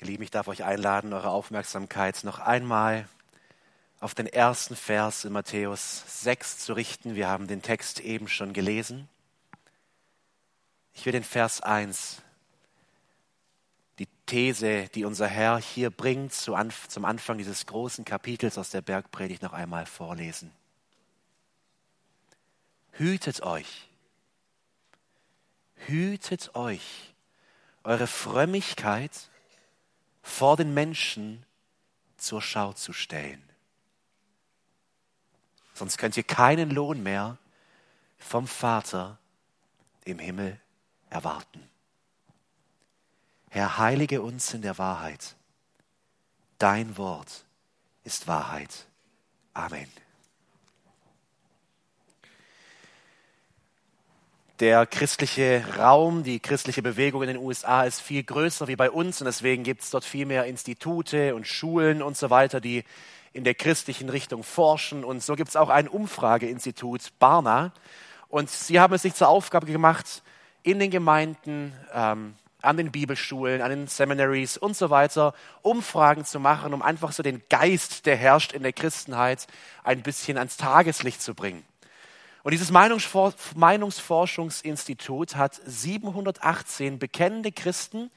Ihr Lieben, ich darf euch einladen, eure Aufmerksamkeit noch einmal auf den ersten Vers in Matthäus 6 zu richten. Wir haben den Text eben schon gelesen. Ich will den Vers 1, die These, die unser Herr hier bringt, zum Anfang dieses großen Kapitels aus der Bergpredigt noch einmal vorlesen. Hütet euch, hütet euch, eure Frömmigkeit vor den Menschen zur Schau zu stellen. Sonst könnt ihr keinen Lohn mehr vom Vater im Himmel erwarten. Herr, heilige uns in der Wahrheit. Dein Wort ist Wahrheit. Amen. Der christliche Raum, die christliche Bewegung in den USA ist viel größer wie bei uns und deswegen gibt es dort viel mehr Institute und Schulen und so weiter, die in der christlichen Richtung forschen. Und so gibt es auch ein Umfrageinstitut, Barna. Und sie haben es sich zur Aufgabe gemacht, in den Gemeinden, ähm, an den Bibelschulen, an den Seminaries und so weiter Umfragen zu machen, um einfach so den Geist, der herrscht in der Christenheit, ein bisschen ans Tageslicht zu bringen. Und dieses Meinungsforschungsinstitut hat 718 bekennende Christen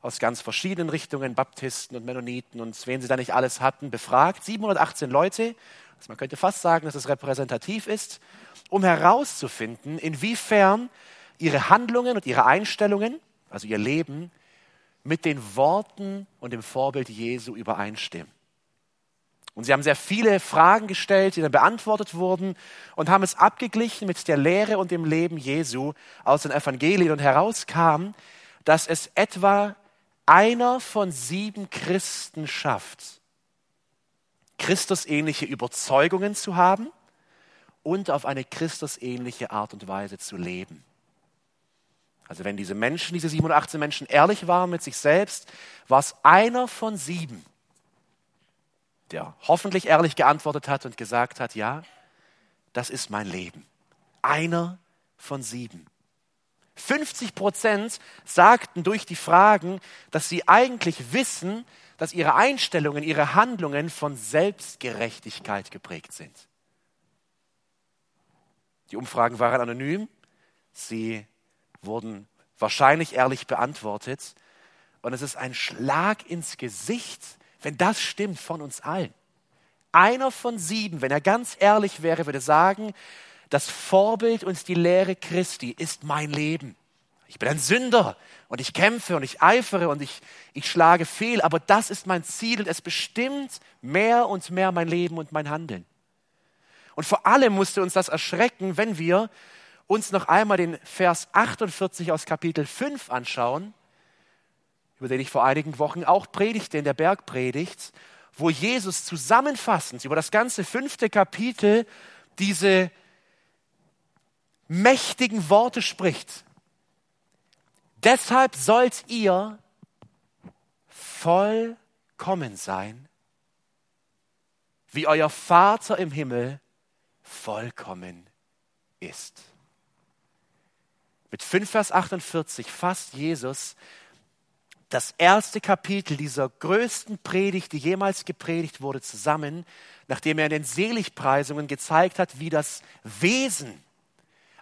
aus ganz verschiedenen Richtungen, Baptisten und Mennoniten und wen sie da nicht alles hatten, befragt. 718 Leute, also man könnte fast sagen, dass es repräsentativ ist, um herauszufinden, inwiefern ihre Handlungen und ihre Einstellungen, also ihr Leben, mit den Worten und dem Vorbild Jesu übereinstimmen. Und sie haben sehr viele Fragen gestellt, die dann beantwortet wurden und haben es abgeglichen mit der Lehre und dem Leben Jesu aus den Evangelien und herauskam, dass es etwa einer von sieben Christen schafft, Christusähnliche Überzeugungen zu haben und auf eine Christusähnliche Art und Weise zu leben. Also wenn diese Menschen, diese 87 Menschen ehrlich waren mit sich selbst, war es einer von sieben, der hoffentlich ehrlich geantwortet hat und gesagt hat, ja, das ist mein Leben. Einer von sieben. 50 Prozent sagten durch die Fragen, dass sie eigentlich wissen, dass ihre Einstellungen, ihre Handlungen von Selbstgerechtigkeit geprägt sind. Die Umfragen waren anonym, sie wurden wahrscheinlich ehrlich beantwortet und es ist ein Schlag ins Gesicht wenn das stimmt von uns allen. Einer von sieben, wenn er ganz ehrlich wäre, würde sagen, das Vorbild und die Lehre Christi ist mein Leben. Ich bin ein Sünder und ich kämpfe und ich eifere und ich, ich schlage fehl, aber das ist mein Ziel und es bestimmt mehr und mehr mein Leben und mein Handeln. Und vor allem musste uns das erschrecken, wenn wir uns noch einmal den Vers 48 aus Kapitel 5 anschauen über den ich vor einigen Wochen auch predigte in der Bergpredigt, wo Jesus zusammenfassend über das ganze fünfte Kapitel diese mächtigen Worte spricht. Deshalb sollt ihr vollkommen sein, wie euer Vater im Himmel vollkommen ist. Mit 5 Vers 48 fasst Jesus das erste Kapitel dieser größten Predigt, die jemals gepredigt wurde, zusammen, nachdem er in den Seligpreisungen gezeigt hat, wie das Wesen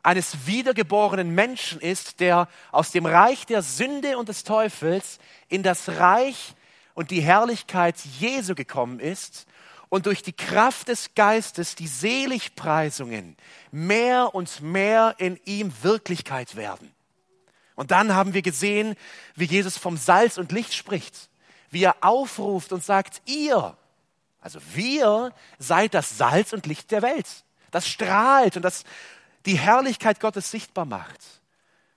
eines wiedergeborenen Menschen ist, der aus dem Reich der Sünde und des Teufels in das Reich und die Herrlichkeit Jesu gekommen ist und durch die Kraft des Geistes die Seligpreisungen mehr und mehr in ihm Wirklichkeit werden. Und dann haben wir gesehen, wie Jesus vom Salz und Licht spricht, wie er aufruft und sagt, ihr, also wir seid das Salz und Licht der Welt, das strahlt und das die Herrlichkeit Gottes sichtbar macht.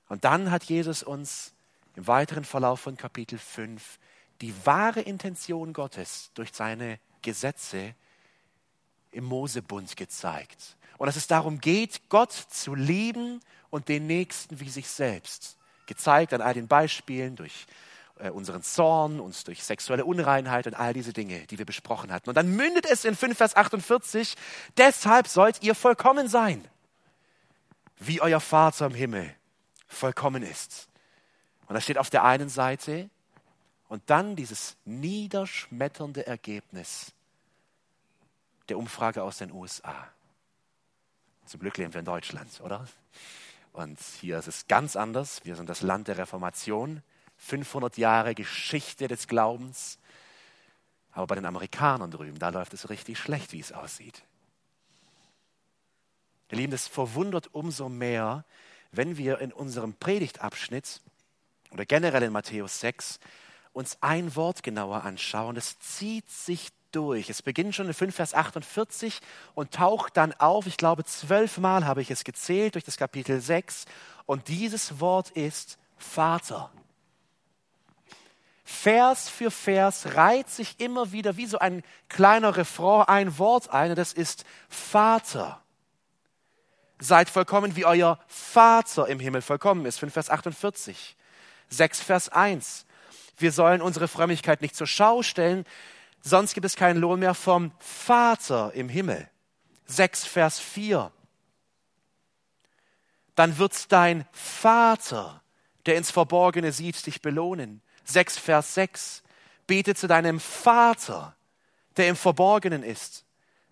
Und dann hat Jesus uns im weiteren Verlauf von Kapitel 5 die wahre Intention Gottes durch seine Gesetze im Mosebund gezeigt. Und dass es darum geht, Gott zu lieben und den Nächsten wie sich selbst gezeigt an all den Beispielen durch äh, unseren Zorn, uns durch sexuelle Unreinheit und all diese Dinge, die wir besprochen hatten. Und dann mündet es in 5 Vers 48, deshalb sollt ihr vollkommen sein, wie euer Vater im Himmel vollkommen ist. Und da steht auf der einen Seite Und dann dieses niederschmetternde Ergebnis der Umfrage aus den USA. Zum Glück leben wir in Deutschland, oder? Und hier ist es ganz anders. Wir sind das Land der Reformation, 500 Jahre Geschichte des Glaubens. Aber bei den Amerikanern drüben, da läuft es richtig schlecht, wie es aussieht. Ihr Lieben, es verwundert umso mehr, wenn wir in unserem Predigtabschnitt oder generell in Matthäus 6 uns ein Wort genauer anschauen. Es zieht sich durch. Es beginnt schon in 5 Vers 48 und taucht dann auf, ich glaube zwölfmal habe ich es gezählt durch das Kapitel 6. Und dieses Wort ist Vater. Vers für Vers reiht sich immer wieder wie so ein kleiner Refrain ein Wort ein und das ist Vater. Seid vollkommen, wie euer Vater im Himmel vollkommen ist. 5 Vers 48. 6 Vers 1. Wir sollen unsere Frömmigkeit nicht zur Schau stellen, sonst gibt es keinen Lohn mehr vom Vater im Himmel. 6 Vers 4. Dann wird dein Vater, der ins Verborgene sieht, dich belohnen. 6 Vers 6. Bete zu deinem Vater, der im Verborgenen ist.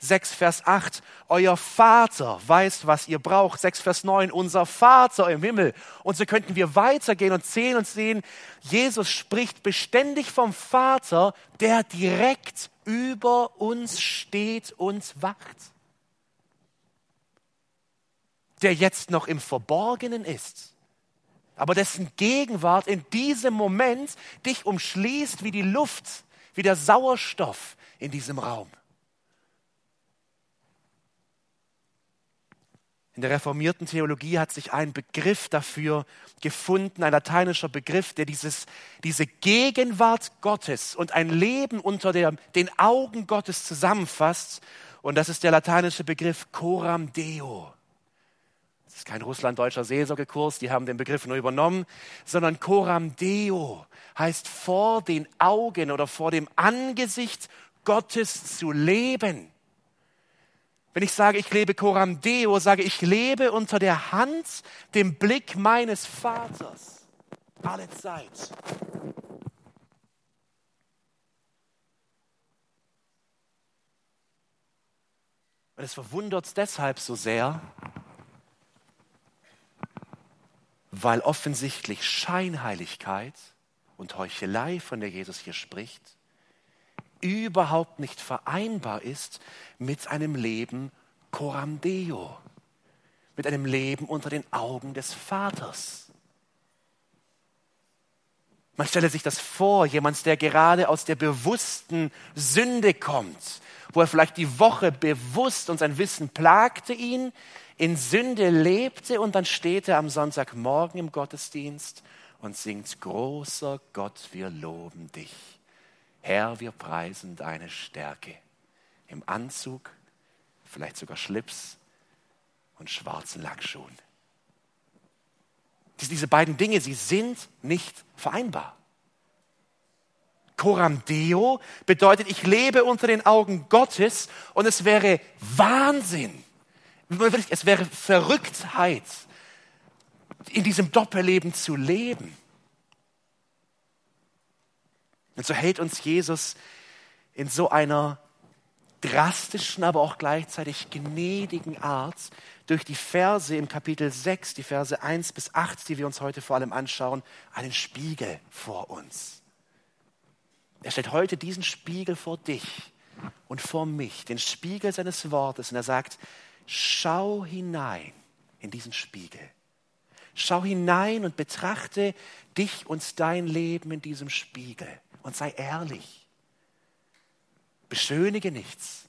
6 Vers 8, euer Vater weiß, was ihr braucht. 6 Vers 9, unser Vater im Himmel. Und so könnten wir weitergehen und sehen und sehen, Jesus spricht beständig vom Vater, der direkt über uns steht und wacht. Der jetzt noch im Verborgenen ist, aber dessen Gegenwart in diesem Moment dich umschließt wie die Luft, wie der Sauerstoff in diesem Raum. In der reformierten Theologie hat sich ein Begriff dafür gefunden, ein lateinischer Begriff, der dieses, diese Gegenwart Gottes und ein Leben unter der, den Augen Gottes zusammenfasst. Und das ist der lateinische Begriff Coram Deo. Das ist kein russlanddeutscher Seelsorgekurs, die haben den Begriff nur übernommen, sondern Coram Deo heißt vor den Augen oder vor dem Angesicht Gottes zu leben. Wenn ich sage, ich lebe coram deo, sage ich lebe unter der Hand, dem Blick meines Vaters. Alle Zeit. Und es verwundert deshalb so sehr, weil offensichtlich Scheinheiligkeit und Heuchelei, von der Jesus hier spricht, überhaupt nicht vereinbar ist mit einem Leben coram deo, mit einem Leben unter den Augen des Vaters. Man stelle sich das vor, jemand, der gerade aus der bewussten Sünde kommt, wo er vielleicht die Woche bewusst und sein Wissen plagte ihn, in Sünde lebte und dann steht er am Sonntagmorgen im Gottesdienst und singt, großer Gott, wir loben dich. Herr, wir preisen deine Stärke. Im Anzug, vielleicht sogar Schlips und schwarzen Lackschuhen. Diese beiden Dinge, sie sind nicht vereinbar. Coram Deo bedeutet, ich lebe unter den Augen Gottes und es wäre Wahnsinn, es wäre Verrücktheit, in diesem Doppelleben zu leben. Und so hält uns Jesus in so einer drastischen, aber auch gleichzeitig gnädigen Art durch die Verse im Kapitel 6, die Verse 1 bis 8, die wir uns heute vor allem anschauen, einen Spiegel vor uns. Er stellt heute diesen Spiegel vor dich und vor mich, den Spiegel seines Wortes, und er sagt, schau hinein in diesen Spiegel. Schau hinein und betrachte dich und dein Leben in diesem Spiegel und sei ehrlich. Beschönige nichts.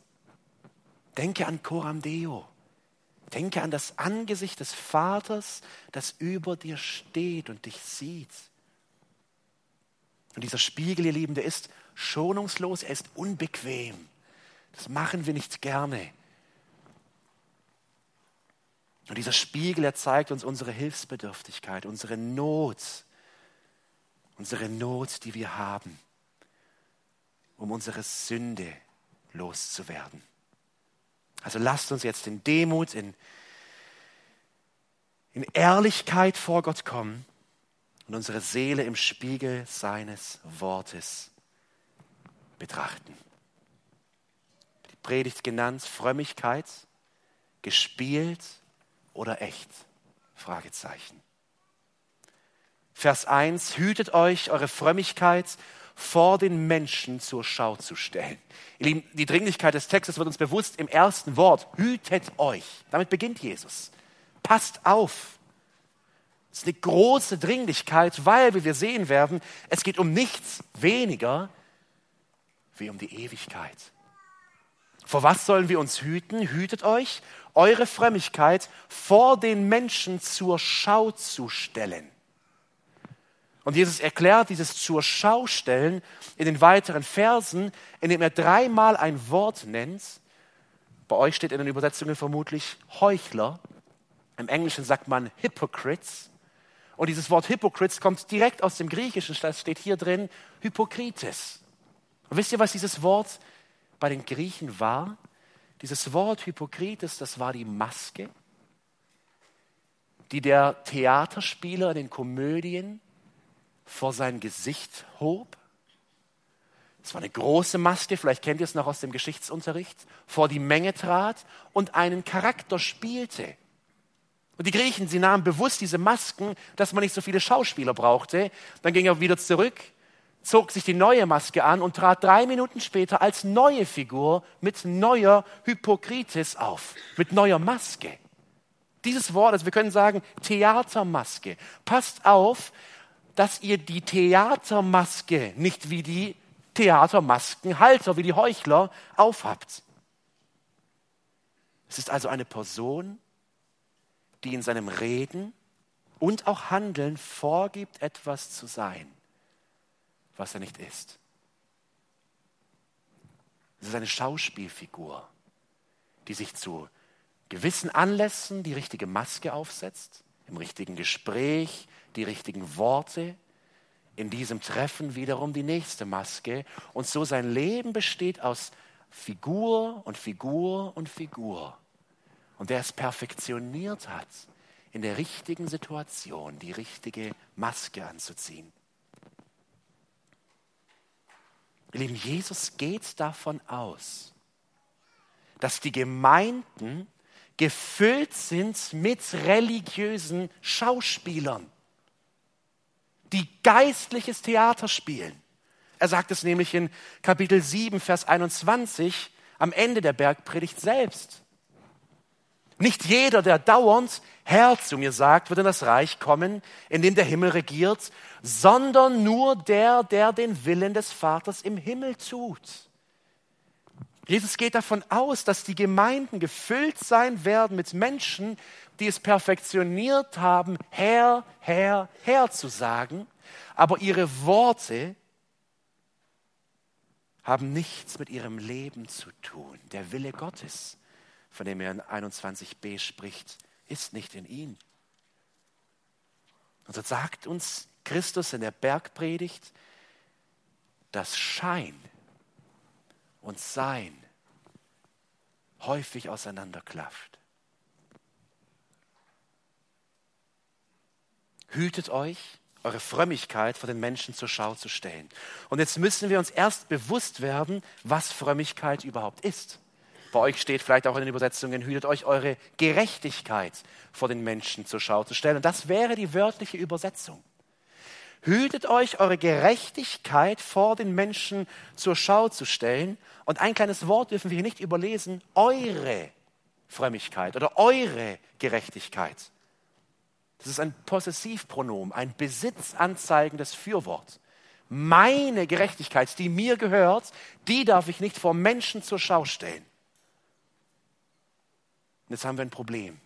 Denke an Coram Deo. Denke an das Angesicht des Vaters, das über dir steht und dich sieht. Und dieser Spiegel, ihr Lieben, der ist schonungslos, er ist unbequem. Das machen wir nicht gerne. Und dieser Spiegel, er zeigt uns unsere Hilfsbedürftigkeit, unsere Not, unsere Not, die wir haben um unsere Sünde loszuwerden. Also lasst uns jetzt in Demut, in, in Ehrlichkeit vor Gott kommen und unsere Seele im Spiegel seines Wortes betrachten. Die Predigt genannt Frömmigkeit, gespielt oder echt? Fragezeichen. Vers 1, hütet euch, eure Frömmigkeit vor den Menschen zur Schau zu stellen. Ihr Lieben, die Dringlichkeit des Textes wird uns bewusst im ersten Wort. Hütet euch. Damit beginnt Jesus. Passt auf. Es ist eine große Dringlichkeit, weil, wie wir sehen werden, es geht um nichts weniger wie um die Ewigkeit. Vor was sollen wir uns hüten? Hütet euch, eure Frömmigkeit vor den Menschen zur Schau zu stellen. Und Jesus erklärt dieses zur Schau stellen in den weiteren Versen, indem er dreimal ein Wort nennt. Bei euch steht in den Übersetzungen vermutlich Heuchler. Im Englischen sagt man Hypocrites. Und dieses Wort Hypocrites kommt direkt aus dem Griechischen. Das steht hier drin Hypokrites. Und wisst ihr, was dieses Wort bei den Griechen war? Dieses Wort Hypokrites, das war die Maske, die der Theaterspieler in den Komödien vor sein Gesicht hob. Es war eine große Maske, vielleicht kennt ihr es noch aus dem Geschichtsunterricht, vor die Menge trat und einen Charakter spielte. Und die Griechen, sie nahmen bewusst diese Masken, dass man nicht so viele Schauspieler brauchte. Dann ging er wieder zurück, zog sich die neue Maske an und trat drei Minuten später als neue Figur mit neuer Hypokritis auf, mit neuer Maske. Dieses Wort, also wir können sagen Theatermaske. Passt auf, dass ihr die Theatermaske nicht wie die Theatermaskenhalter, wie die Heuchler aufhabt. Es ist also eine Person, die in seinem Reden und auch Handeln vorgibt, etwas zu sein, was er nicht ist. Es ist eine Schauspielfigur, die sich zu gewissen Anlässen die richtige Maske aufsetzt, im richtigen Gespräch die richtigen Worte, in diesem Treffen wiederum die nächste Maske. Und so sein Leben besteht aus Figur und Figur und Figur. Und der es perfektioniert hat, in der richtigen Situation die richtige Maske anzuziehen. Ihr Lieben, Jesus geht davon aus, dass die Gemeinden gefüllt sind mit religiösen Schauspielern die geistliches Theater spielen. Er sagt es nämlich in Kapitel 7, Vers 21 am Ende der Bergpredigt selbst. Nicht jeder, der dauernd Herr zu mir sagt, wird in das Reich kommen, in dem der Himmel regiert, sondern nur der, der den Willen des Vaters im Himmel tut. Jesus geht davon aus, dass die Gemeinden gefüllt sein werden mit Menschen, die es perfektioniert haben, Herr, Herr, Herr zu sagen, aber ihre Worte haben nichts mit ihrem Leben zu tun. Der Wille Gottes, von dem er in 21b spricht, ist nicht in ihnen. Und so sagt uns Christus in der Bergpredigt, dass Schein und Sein häufig auseinanderklafft. Hütet euch, eure Frömmigkeit vor den Menschen zur Schau zu stellen. Und jetzt müssen wir uns erst bewusst werden, was Frömmigkeit überhaupt ist. Bei euch steht vielleicht auch in den Übersetzungen, hütet euch eure Gerechtigkeit vor den Menschen zur Schau zu stellen. Und das wäre die wörtliche Übersetzung. Hütet euch eure Gerechtigkeit vor den Menschen zur Schau zu stellen. Und ein kleines Wort dürfen wir hier nicht überlesen, eure Frömmigkeit oder eure Gerechtigkeit. Das ist ein Possessivpronomen, ein besitzanzeigendes Fürwort. Meine Gerechtigkeit, die mir gehört, die darf ich nicht vor Menschen zur Schau stellen. Und jetzt haben wir ein Problem.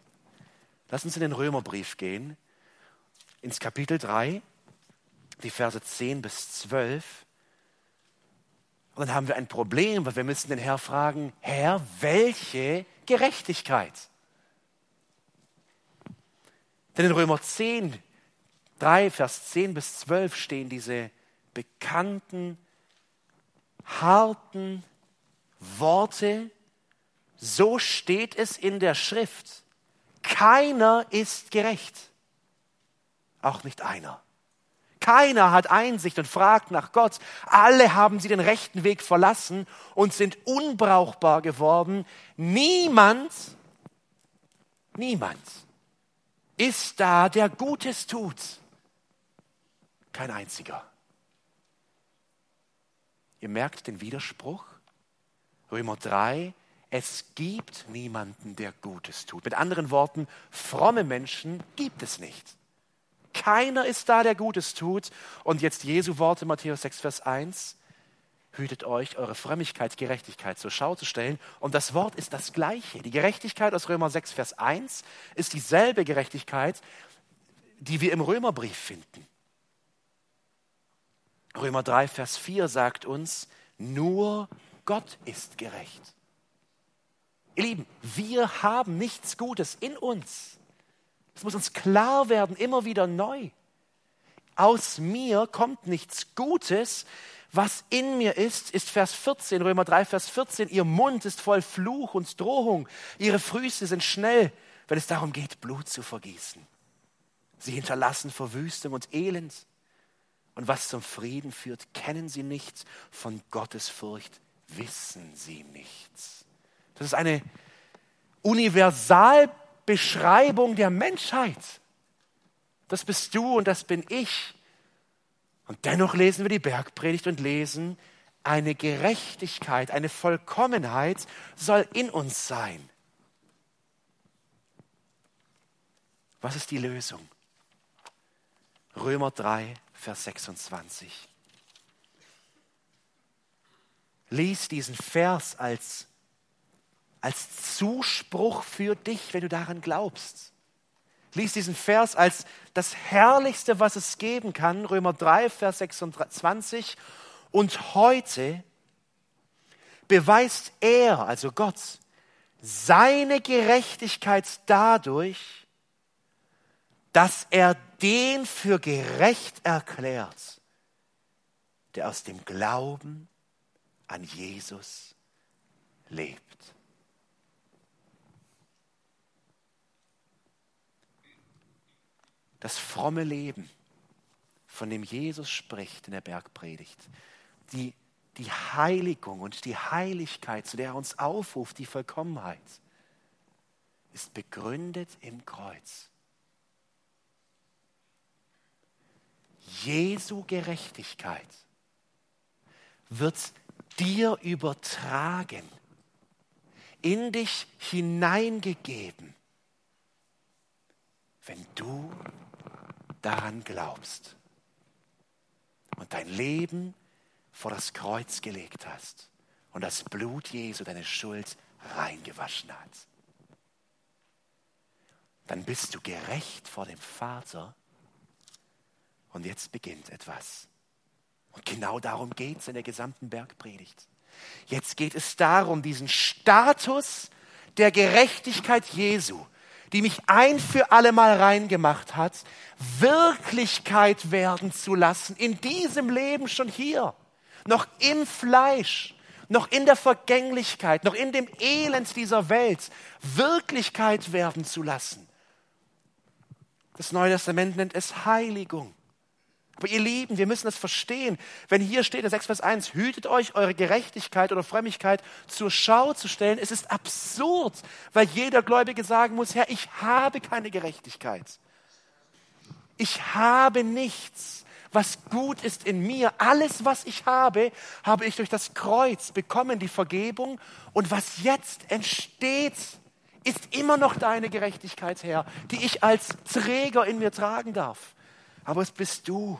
Lass uns in den Römerbrief gehen, ins Kapitel 3, die Verse 10 bis 12. Und dann haben wir ein Problem, weil wir müssen den Herr fragen, Herr, welche Gerechtigkeit? Denn in Römer 10, 3, Vers 10 bis 12 stehen diese bekannten, harten Worte. So steht es in der Schrift. Keiner ist gerecht. Auch nicht einer. Keiner hat Einsicht und fragt nach Gott. Alle haben sie den rechten Weg verlassen und sind unbrauchbar geworden. Niemand, niemand ist da, der Gutes tut. Kein einziger. Ihr merkt den Widerspruch? Römer 3, es gibt niemanden, der Gutes tut. Mit anderen Worten, fromme Menschen gibt es nicht. Keiner ist da, der Gutes tut. Und jetzt Jesu Worte, Matthäus 6, Vers 1. Hütet euch, eure Frömmigkeit, Gerechtigkeit zur Schau zu stellen. Und das Wort ist das gleiche. Die Gerechtigkeit aus Römer 6, Vers 1 ist dieselbe Gerechtigkeit, die wir im Römerbrief finden. Römer 3, Vers 4 sagt uns, nur Gott ist gerecht. Ihr Lieben, wir haben nichts Gutes in uns. Es muss uns klar werden, immer wieder neu. Aus mir kommt nichts Gutes. Was in mir ist, ist Vers 14, Römer 3, Vers 14. Ihr Mund ist voll Fluch und Drohung. Ihre Füße sind schnell, wenn es darum geht, Blut zu vergießen. Sie hinterlassen Verwüstung und Elend. Und was zum Frieden führt, kennen sie nicht. Von Gottes Furcht wissen sie nichts. Das ist eine Universalbeschreibung der Menschheit. Das bist du und das bin ich. Und dennoch lesen wir die Bergpredigt und lesen, eine Gerechtigkeit, eine Vollkommenheit soll in uns sein. Was ist die Lösung? Römer 3, Vers 26. Lies diesen Vers als, als Zuspruch für dich, wenn du daran glaubst. Lies diesen Vers als das Herrlichste, was es geben kann, Römer 3, Vers 26. Und heute beweist er, also Gott, seine Gerechtigkeit dadurch, dass er den für gerecht erklärt, der aus dem Glauben an Jesus lebt. Das fromme Leben, von dem Jesus spricht in der Bergpredigt, die, die Heiligung und die Heiligkeit, zu der er uns aufruft, die Vollkommenheit, ist begründet im Kreuz. Jesu Gerechtigkeit wird dir übertragen, in dich hineingegeben, wenn du daran glaubst und dein Leben vor das Kreuz gelegt hast und das Blut Jesu deine Schuld reingewaschen hat. Dann bist du gerecht vor dem Vater und jetzt beginnt etwas. Und genau darum geht es in der gesamten Bergpredigt. Jetzt geht es darum, diesen Status der Gerechtigkeit Jesu, die mich ein für alle Mal reingemacht hat, Wirklichkeit werden zu lassen, in diesem Leben schon hier, noch im Fleisch, noch in der Vergänglichkeit, noch in dem Elend dieser Welt, Wirklichkeit werden zu lassen. Das Neue Testament nennt es Heiligung. Aber ihr Lieben, wir müssen das verstehen. Wenn hier steht in 6 Vers 1, hütet euch eure Gerechtigkeit oder Frömmigkeit zur Schau zu stellen, es ist absurd, weil jeder Gläubige sagen muss, Herr, ich habe keine Gerechtigkeit. Ich habe nichts, was gut ist in mir. Alles, was ich habe, habe ich durch das Kreuz bekommen, die Vergebung. Und was jetzt entsteht, ist immer noch deine Gerechtigkeit, Herr, die ich als Träger in mir tragen darf. Aber es bist du,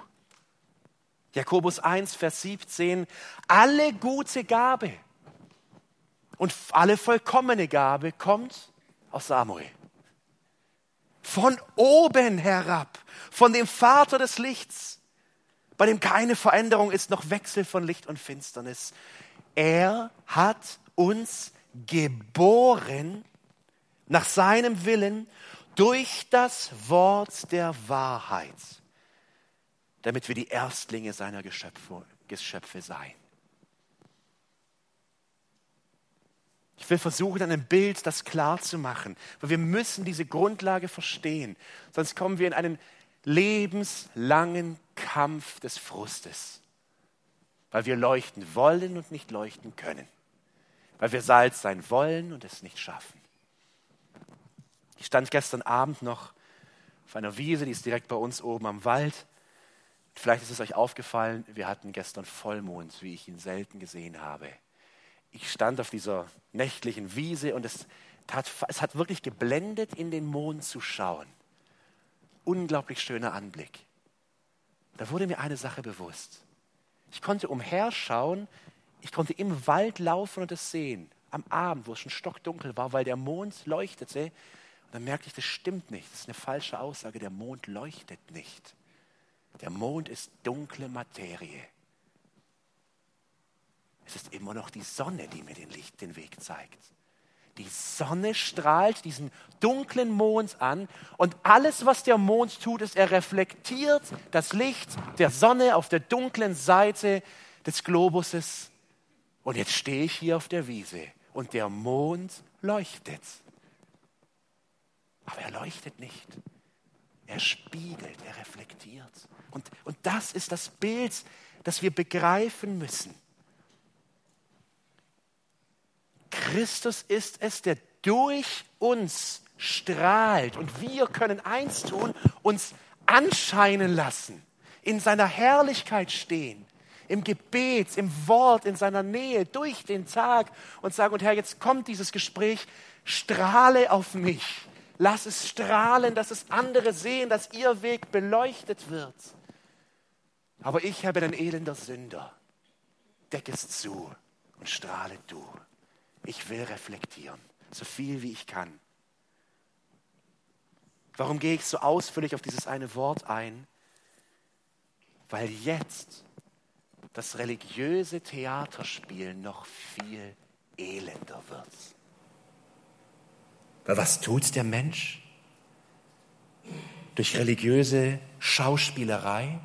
Jakobus 1, Vers 17, alle gute Gabe und alle vollkommene Gabe kommt aus Samuel. Von oben herab, von dem Vater des Lichts, bei dem keine Veränderung ist, noch Wechsel von Licht und Finsternis. Er hat uns geboren nach seinem Willen durch das Wort der Wahrheit damit wir die Erstlinge seiner Geschöpfe, Geschöpfe seien. Ich will versuchen, an einem Bild das klar zu machen, weil wir müssen diese Grundlage verstehen. Sonst kommen wir in einen lebenslangen Kampf des Frustes, weil wir leuchten wollen und nicht leuchten können, weil wir Salz sein wollen und es nicht schaffen. Ich stand gestern Abend noch auf einer Wiese, die ist direkt bei uns oben am Wald. Vielleicht ist es euch aufgefallen, wir hatten gestern Vollmond, wie ich ihn selten gesehen habe. Ich stand auf dieser nächtlichen Wiese und es hat, es hat wirklich geblendet, in den Mond zu schauen. Unglaublich schöner Anblick. Da wurde mir eine Sache bewusst. Ich konnte umherschauen, ich konnte im Wald laufen und es sehen. Am Abend, wo es schon stockdunkel war, weil der Mond leuchtete. Und dann merkte ich, das stimmt nicht. Das ist eine falsche Aussage. Der Mond leuchtet nicht. Der Mond ist dunkle Materie. Es ist immer noch die Sonne, die mir den, Licht, den Weg zeigt. Die Sonne strahlt diesen dunklen Mond an und alles, was der Mond tut, ist, er reflektiert das Licht der Sonne auf der dunklen Seite des Globuses. Und jetzt stehe ich hier auf der Wiese und der Mond leuchtet. Aber er leuchtet nicht. Er spiegelt, er reflektiert. Und, und das ist das Bild, das wir begreifen müssen. Christus ist es, der durch uns strahlt. Und wir können eins tun, uns anscheinen lassen, in seiner Herrlichkeit stehen, im Gebet, im Wort, in seiner Nähe, durch den Tag und sagen, und Herr, jetzt kommt dieses Gespräch, strahle auf mich. Lass es strahlen, dass es andere sehen, dass ihr Weg beleuchtet wird. Aber ich habe ein elender Sünder. Deck es zu und strahle du. Ich will reflektieren, so viel wie ich kann. Warum gehe ich so ausführlich auf dieses eine Wort ein? Weil jetzt das religiöse Theaterspiel noch viel elender wird. Weil was tut der Mensch? Durch religiöse Schauspielerei?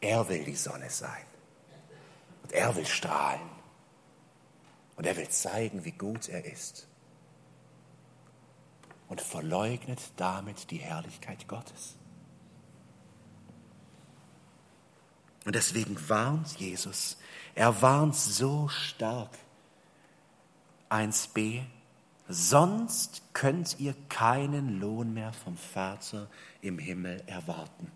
Er will die Sonne sein. Und er will strahlen. Und er will zeigen, wie gut er ist. Und verleugnet damit die Herrlichkeit Gottes. Und deswegen warnt Jesus, er warnt so stark. 1b, sonst könnt ihr keinen Lohn mehr vom Vater im Himmel erwarten.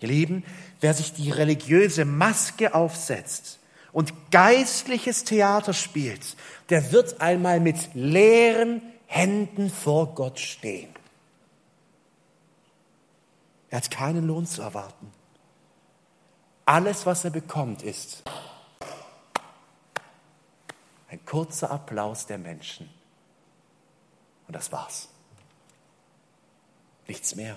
Ihr Lieben, wer sich die religiöse Maske aufsetzt, und geistliches Theater spielt, der wird einmal mit leeren Händen vor Gott stehen. Er hat keinen Lohn zu erwarten. Alles, was er bekommt, ist ein kurzer Applaus der Menschen. Und das war's. Nichts mehr.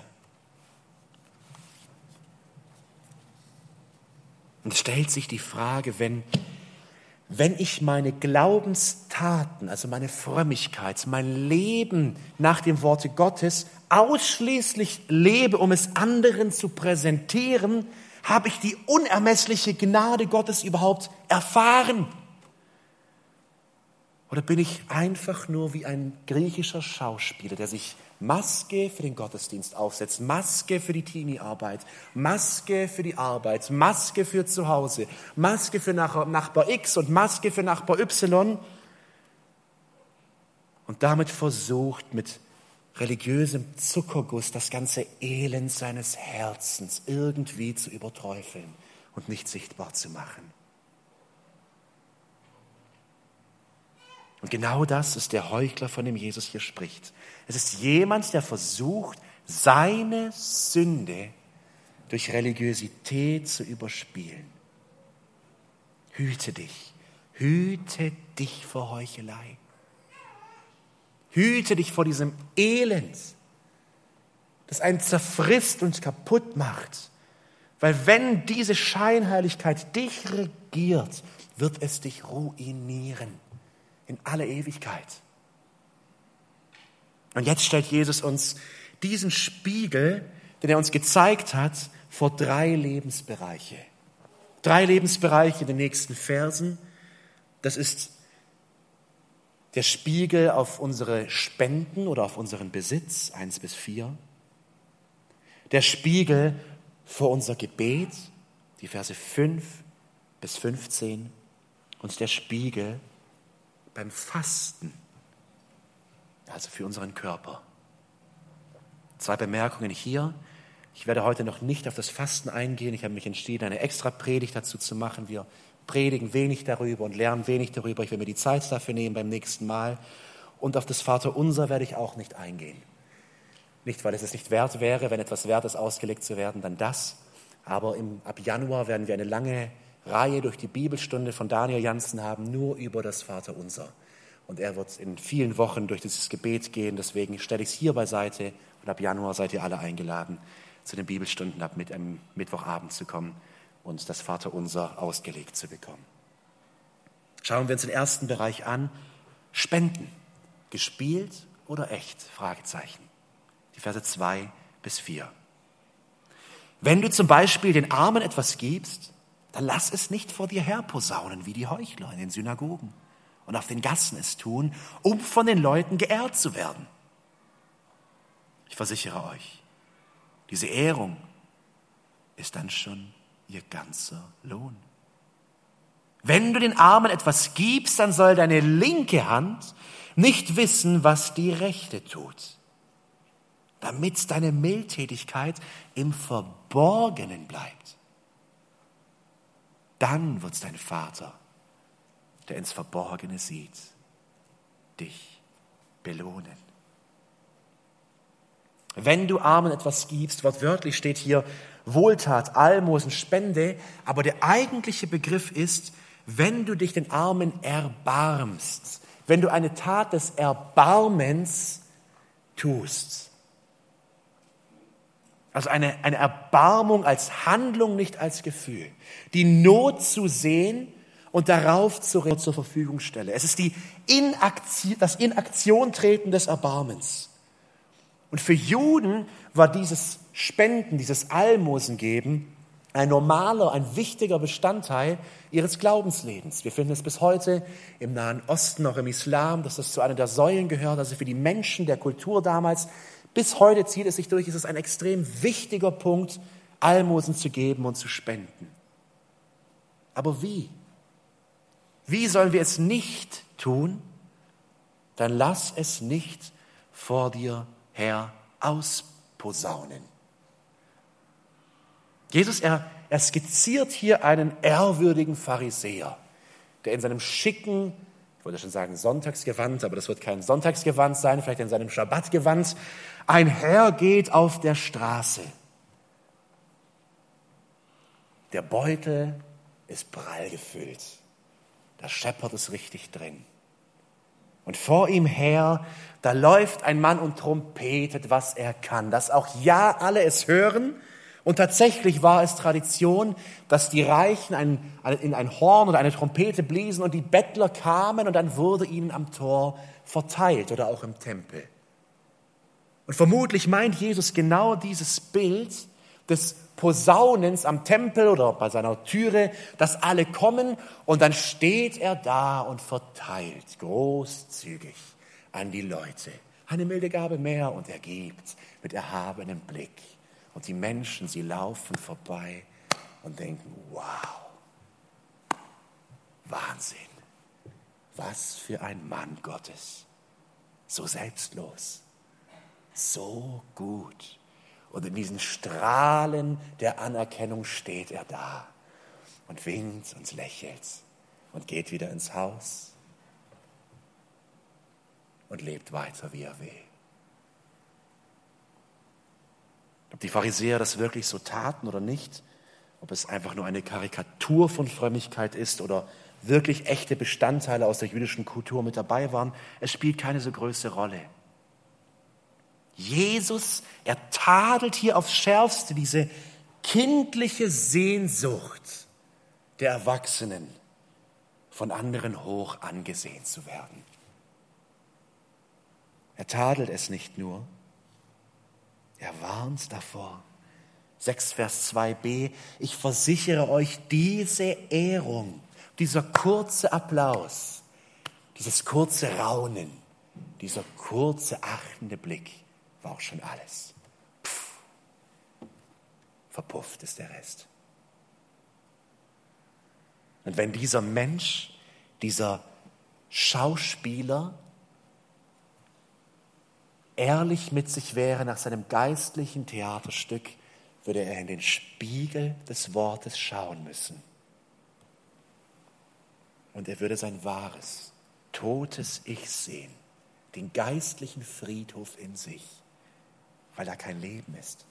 Und es stellt sich die Frage, wenn, wenn ich meine Glaubenstaten, also meine Frömmigkeit, mein Leben nach dem Worte Gottes ausschließlich lebe, um es anderen zu präsentieren, habe ich die unermessliche Gnade Gottes überhaupt erfahren? Oder bin ich einfach nur wie ein griechischer Schauspieler, der sich Maske für den Gottesdienst aufsetzt, Maske für die Teenie-Arbeit, Maske für die Arbeit, Maske für zu Hause, Maske für Nachbar X und Maske für Nachbar Y und damit versucht mit religiösem Zuckerguss das ganze Elend seines Herzens irgendwie zu überträufeln und nicht sichtbar zu machen. Und genau das ist der Heuchler, von dem Jesus hier spricht. Es ist jemand, der versucht, seine Sünde durch Religiosität zu überspielen. Hüte dich, hüte dich vor Heuchelei. Hüte dich vor diesem Elend, das einen zerfrisst und kaputt macht. Weil wenn diese Scheinheiligkeit dich regiert, wird es dich ruinieren in alle Ewigkeit. Und jetzt stellt Jesus uns diesen Spiegel, den er uns gezeigt hat, vor drei Lebensbereiche. Drei Lebensbereiche in den nächsten Versen. Das ist der Spiegel auf unsere Spenden oder auf unseren Besitz, eins bis vier. der Spiegel vor unser Gebet, die Verse 5 bis 15, und der Spiegel beim Fasten, also für unseren Körper. Zwei Bemerkungen hier. Ich werde heute noch nicht auf das Fasten eingehen. Ich habe mich entschieden, eine extra Predigt dazu zu machen. Wir predigen wenig darüber und lernen wenig darüber. Ich will mir die Zeit dafür nehmen beim nächsten Mal. Und auf das Vaterunser werde ich auch nicht eingehen. Nicht, weil es es nicht wert wäre, wenn etwas wert ist, ausgelegt zu werden, dann das. Aber im, ab Januar werden wir eine lange Reihe durch die Bibelstunde von Daniel Janssen haben, nur über das Vaterunser. Und er wird in vielen Wochen durch dieses Gebet gehen. Deswegen stelle ich es hier beiseite. Und ab Januar seid ihr alle eingeladen, zu den Bibelstunden ab mit am Mittwochabend zu kommen und das Vaterunser ausgelegt zu bekommen. Schauen wir uns den ersten Bereich an. Spenden. Gespielt oder echt? Fragezeichen. Die Verse 2 bis 4. Wenn du zum Beispiel den Armen etwas gibst, dann lass es nicht vor dir herposaunen wie die Heuchler in den Synagogen und auf den Gassen es tun, um von den Leuten geehrt zu werden. Ich versichere euch, diese Ehrung ist dann schon ihr ganzer Lohn. Wenn du den Armen etwas gibst, dann soll deine linke Hand nicht wissen, was die rechte tut, damit deine Mildtätigkeit im Verborgenen bleibt. Dann wird dein Vater, der ins Verborgene sieht, dich belohnen. Wenn du Armen etwas gibst, wortwörtlich steht hier Wohltat, Almosen, Spende, aber der eigentliche Begriff ist, wenn du dich den Armen erbarmst, wenn du eine Tat des Erbarmens tust. Also eine, eine Erbarmung als Handlung, nicht als Gefühl. Die Not zu sehen und darauf zu, zur Verfügung stelle. Es ist die Inaktion, das Inaktion treten des Erbarmens. Und für Juden war dieses Spenden, dieses Almosengeben ein normaler, ein wichtiger Bestandteil ihres Glaubenslebens. Wir finden es bis heute im Nahen Osten, auch im Islam, dass das zu einer der Säulen gehört. Also für die Menschen der Kultur damals, bis heute zieht es sich durch, ist es ein extrem wichtiger Punkt, Almosen zu geben und zu spenden. Aber wie? Wie sollen wir es nicht tun? Dann lass es nicht vor dir her ausposaunen. Jesus, er, er skizziert hier einen ehrwürdigen Pharisäer, der in seinem schicken, ich wollte schon sagen Sonntagsgewand, aber das wird kein Sonntagsgewand sein, vielleicht in seinem Schabbatgewand, einhergeht auf der Straße. Der Beutel ist prall gefüllt. Da scheppert es richtig drin. Und vor ihm her, da läuft ein Mann und trompetet, was er kann, dass auch ja alle es hören und tatsächlich war es Tradition, dass die Reichen ein, in ein Horn oder eine Trompete bliesen und die Bettler kamen und dann wurde ihnen am Tor verteilt oder auch im Tempel. Und vermutlich meint Jesus genau dieses Bild des Posaunens am Tempel oder bei seiner Türe, dass alle kommen und dann steht er da und verteilt großzügig an die Leute. Eine milde Gabe mehr und er gibt mit erhabenem Blick. Und die Menschen, sie laufen vorbei und denken, wow, Wahnsinn, was für ein Mann Gottes, so selbstlos, so gut. Und in diesen Strahlen der Anerkennung steht er da und winkt und lächelt und geht wieder ins Haus und lebt weiter, wie er will. Ob die Pharisäer das wirklich so taten oder nicht, ob es einfach nur eine Karikatur von Frömmigkeit ist oder wirklich echte Bestandteile aus der jüdischen Kultur mit dabei waren, es spielt keine so große Rolle. Jesus, er tadelt hier aufs Schärfste diese kindliche Sehnsucht der Erwachsenen, von anderen hoch angesehen zu werden. Er tadelt es nicht nur, er warnt davor. 6 Vers 2b, ich versichere euch, diese Ehrung, dieser kurze Applaus, dieses kurze Raunen, dieser kurze achtende Blick war auch schon alles. Pff, verpufft ist der Rest. Und wenn dieser Mensch, dieser Schauspieler ehrlich mit sich wäre nach seinem geistlichen Theaterstück, würde er in den Spiegel des Wortes schauen müssen. Und er würde sein wahres, totes Ich sehen, den geistlichen Friedhof in sich, weil da kein Leben ist.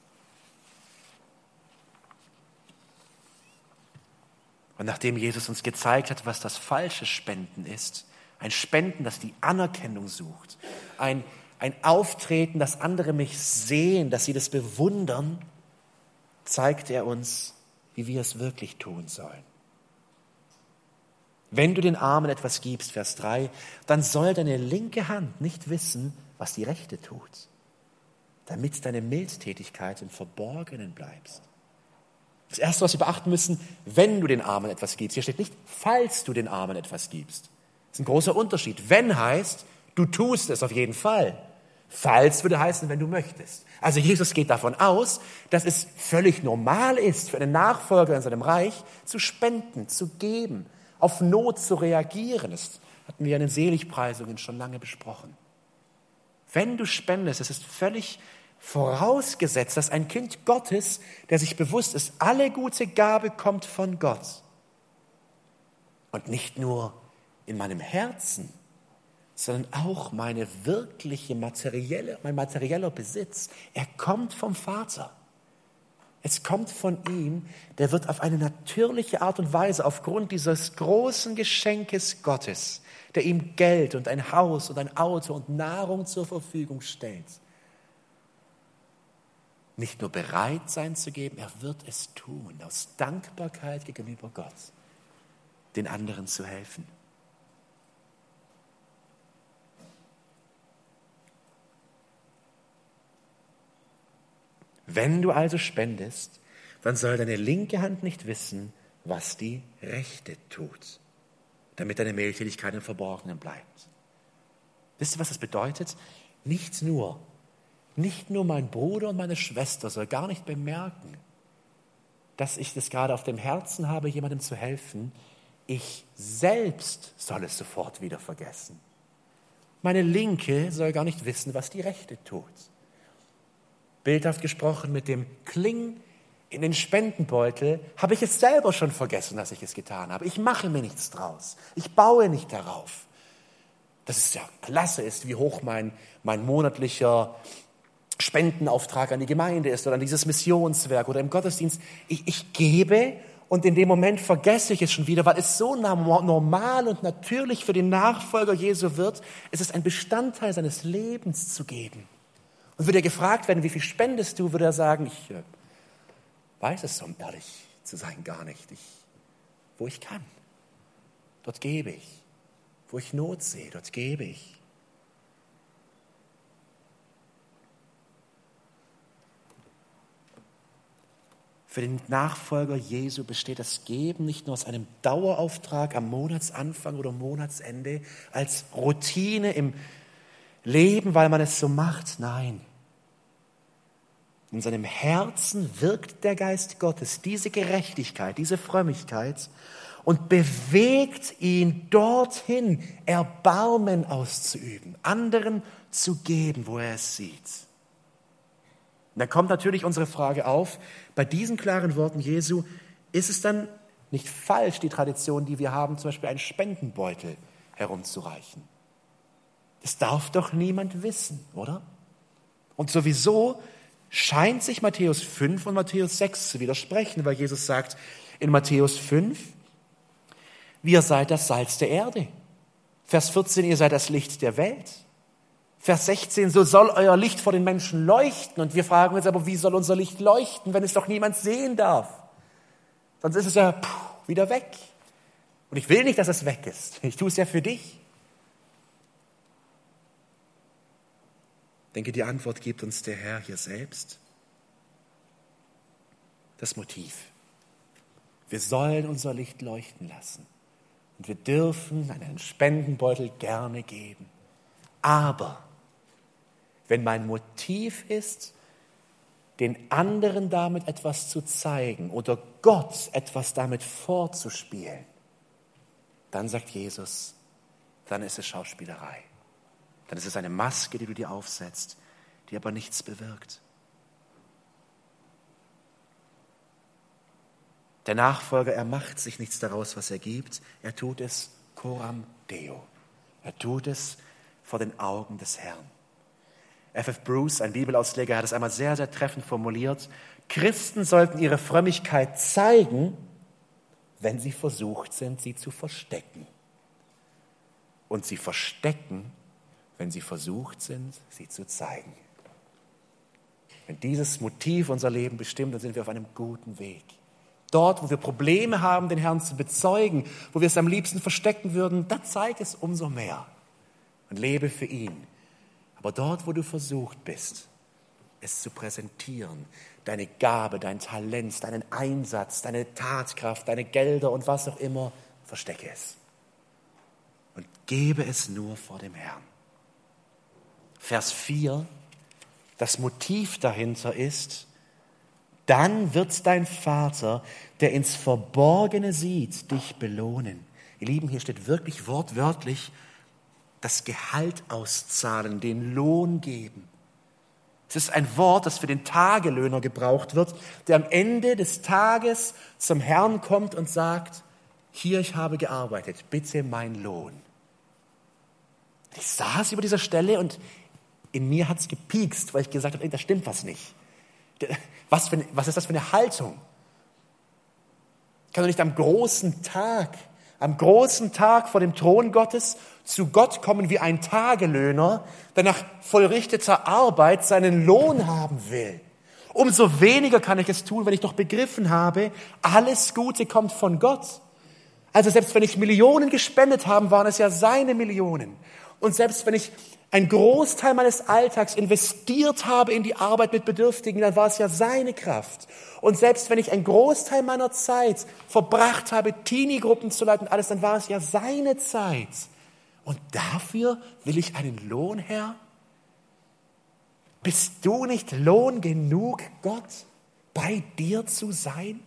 Und nachdem Jesus uns gezeigt hat, was das falsche Spenden ist, ein Spenden, das die Anerkennung sucht, ein, ein Auftreten, dass andere mich sehen, dass sie das bewundern, zeigt er uns, wie wir es wirklich tun sollen. Wenn du den Armen etwas gibst, Vers 3, dann soll deine linke Hand nicht wissen, was die rechte tut, damit deine Mildtätigkeit im Verborgenen bleibst. Das Erste, was wir beachten müssen, wenn du den Armen etwas gibst. Hier steht nicht, falls du den Armen etwas gibst. Das ist ein großer Unterschied. Wenn heißt, du tust es auf jeden Fall. Falls würde heißen, wenn du möchtest. Also Jesus geht davon aus, dass es völlig normal ist für einen Nachfolger in seinem Reich zu spenden, zu geben, auf Not zu reagieren. Das hatten wir in den Seligpreisungen schon lange besprochen. Wenn du spendest, es ist völlig vorausgesetzt, dass ein Kind Gottes, der sich bewusst ist, alle gute Gabe kommt von Gott. Und nicht nur in meinem Herzen, sondern auch meine wirkliche materielle, mein materieller Besitz. Er kommt vom Vater. Es kommt von ihm, der wird auf eine natürliche Art und Weise aufgrund dieses großen Geschenkes Gottes, der ihm Geld und ein Haus und ein Auto und Nahrung zur Verfügung stellt, nicht nur bereit sein zu geben, er wird es tun, aus Dankbarkeit gegenüber Gott, den anderen zu helfen. Wenn du also spendest, dann soll deine linke Hand nicht wissen, was die rechte tut, damit deine Mehltätigkeit im Verborgenen bleibt. Wisst ihr, was das bedeutet? Nicht nur, nicht nur mein Bruder und meine Schwester soll gar nicht bemerken, dass ich das gerade auf dem Herzen habe, jemandem zu helfen. Ich selbst soll es sofort wieder vergessen. Meine Linke soll gar nicht wissen, was die Rechte tut bildhaft gesprochen, mit dem Kling in den Spendenbeutel, habe ich es selber schon vergessen, dass ich es getan habe. Ich mache mir nichts draus. Ich baue nicht darauf. Dass es ja klasse ist, wie hoch mein, mein monatlicher Spendenauftrag an die Gemeinde ist oder an dieses Missionswerk oder im Gottesdienst. Ich, ich gebe und in dem Moment vergesse ich es schon wieder, weil es so normal und natürlich für den Nachfolger Jesu wird. Es ist ein Bestandteil seines Lebens zu geben. Und würde er gefragt werden, wie viel spendest du, würde er sagen, ich äh, weiß es, um ehrlich zu sein, gar nicht. Ich, wo ich kann, dort gebe ich. Wo ich Not sehe, dort gebe ich. Für den Nachfolger Jesu besteht das Geben nicht nur aus einem Dauerauftrag am Monatsanfang oder Monatsende, als Routine im Leben, weil man es so macht. Nein, in seinem Herzen wirkt der Geist Gottes diese Gerechtigkeit, diese Frömmigkeit und bewegt ihn dorthin, Erbarmen auszuüben, anderen zu geben, wo er es sieht. Und da kommt natürlich unsere Frage auf, bei diesen klaren Worten Jesu, ist es dann nicht falsch, die Tradition, die wir haben, zum Beispiel einen Spendenbeutel herumzureichen? Das darf doch niemand wissen, oder? Und sowieso scheint sich Matthäus 5 und Matthäus 6 zu widersprechen, weil Jesus sagt in Matthäus 5, wir seid das Salz der Erde. Vers 14, ihr seid das Licht der Welt. Vers 16, so soll euer Licht vor den Menschen leuchten. Und wir fragen uns aber, wie soll unser Licht leuchten, wenn es doch niemand sehen darf? Sonst ist es ja puh, wieder weg. Und ich will nicht, dass es weg ist. Ich tue es ja für dich. Ich denke, die Antwort gibt uns der Herr hier selbst. Das Motiv. Wir sollen unser Licht leuchten lassen. Und wir dürfen einen Spendenbeutel gerne geben. Aber wenn mein Motiv ist, den anderen damit etwas zu zeigen oder Gott etwas damit vorzuspielen, dann sagt Jesus, dann ist es Schauspielerei. Dann ist es eine Maske, die du dir aufsetzt, die aber nichts bewirkt. Der Nachfolger, er macht sich nichts daraus, was er gibt. Er tut es coram deo. Er tut es vor den Augen des Herrn. F.F. Bruce, ein Bibelausleger, hat es einmal sehr, sehr treffend formuliert. Christen sollten ihre Frömmigkeit zeigen, wenn sie versucht sind, sie zu verstecken. Und sie verstecken, wenn sie versucht sind, sie zu zeigen. Wenn dieses Motiv unser Leben bestimmt, dann sind wir auf einem guten Weg. Dort, wo wir Probleme haben, den Herrn zu bezeugen, wo wir es am liebsten verstecken würden, dann zeig es umso mehr und lebe für ihn. Aber dort, wo du versucht bist, es zu präsentieren, deine Gabe, dein Talent, deinen Einsatz, deine Tatkraft, deine Gelder und was auch immer, verstecke es. Und gebe es nur vor dem Herrn. Vers 4, das Motiv dahinter ist, dann wird dein Vater, der ins Verborgene sieht, dich belohnen. Ihr Lieben, hier steht wirklich wortwörtlich, das Gehalt auszahlen, den Lohn geben. Es ist ein Wort, das für den Tagelöhner gebraucht wird, der am Ende des Tages zum Herrn kommt und sagt, hier, ich habe gearbeitet, bitte mein Lohn. Ich saß über dieser Stelle und in mir hat es gepiekst, weil ich gesagt habe, da stimmt was nicht. Was, für, was ist das für eine Haltung? Ich kann doch nicht am großen Tag am großen Tag vor dem Thron Gottes zu Gott kommen wie ein Tagelöhner, der nach vollrichteter Arbeit seinen Lohn haben will. Umso weniger kann ich es tun, wenn ich doch begriffen habe, alles Gute kommt von Gott. Also selbst wenn ich Millionen gespendet habe, waren es ja seine Millionen. Und selbst wenn ich einen Großteil meines Alltags investiert habe in die Arbeit mit Bedürftigen, dann war es ja seine Kraft. Und selbst wenn ich einen Großteil meiner Zeit verbracht habe, Teenie-Gruppen zu leiten, alles, dann war es ja seine Zeit. Und dafür will ich einen Lohn, Herr? Bist du nicht Lohn genug, Gott, bei dir zu sein?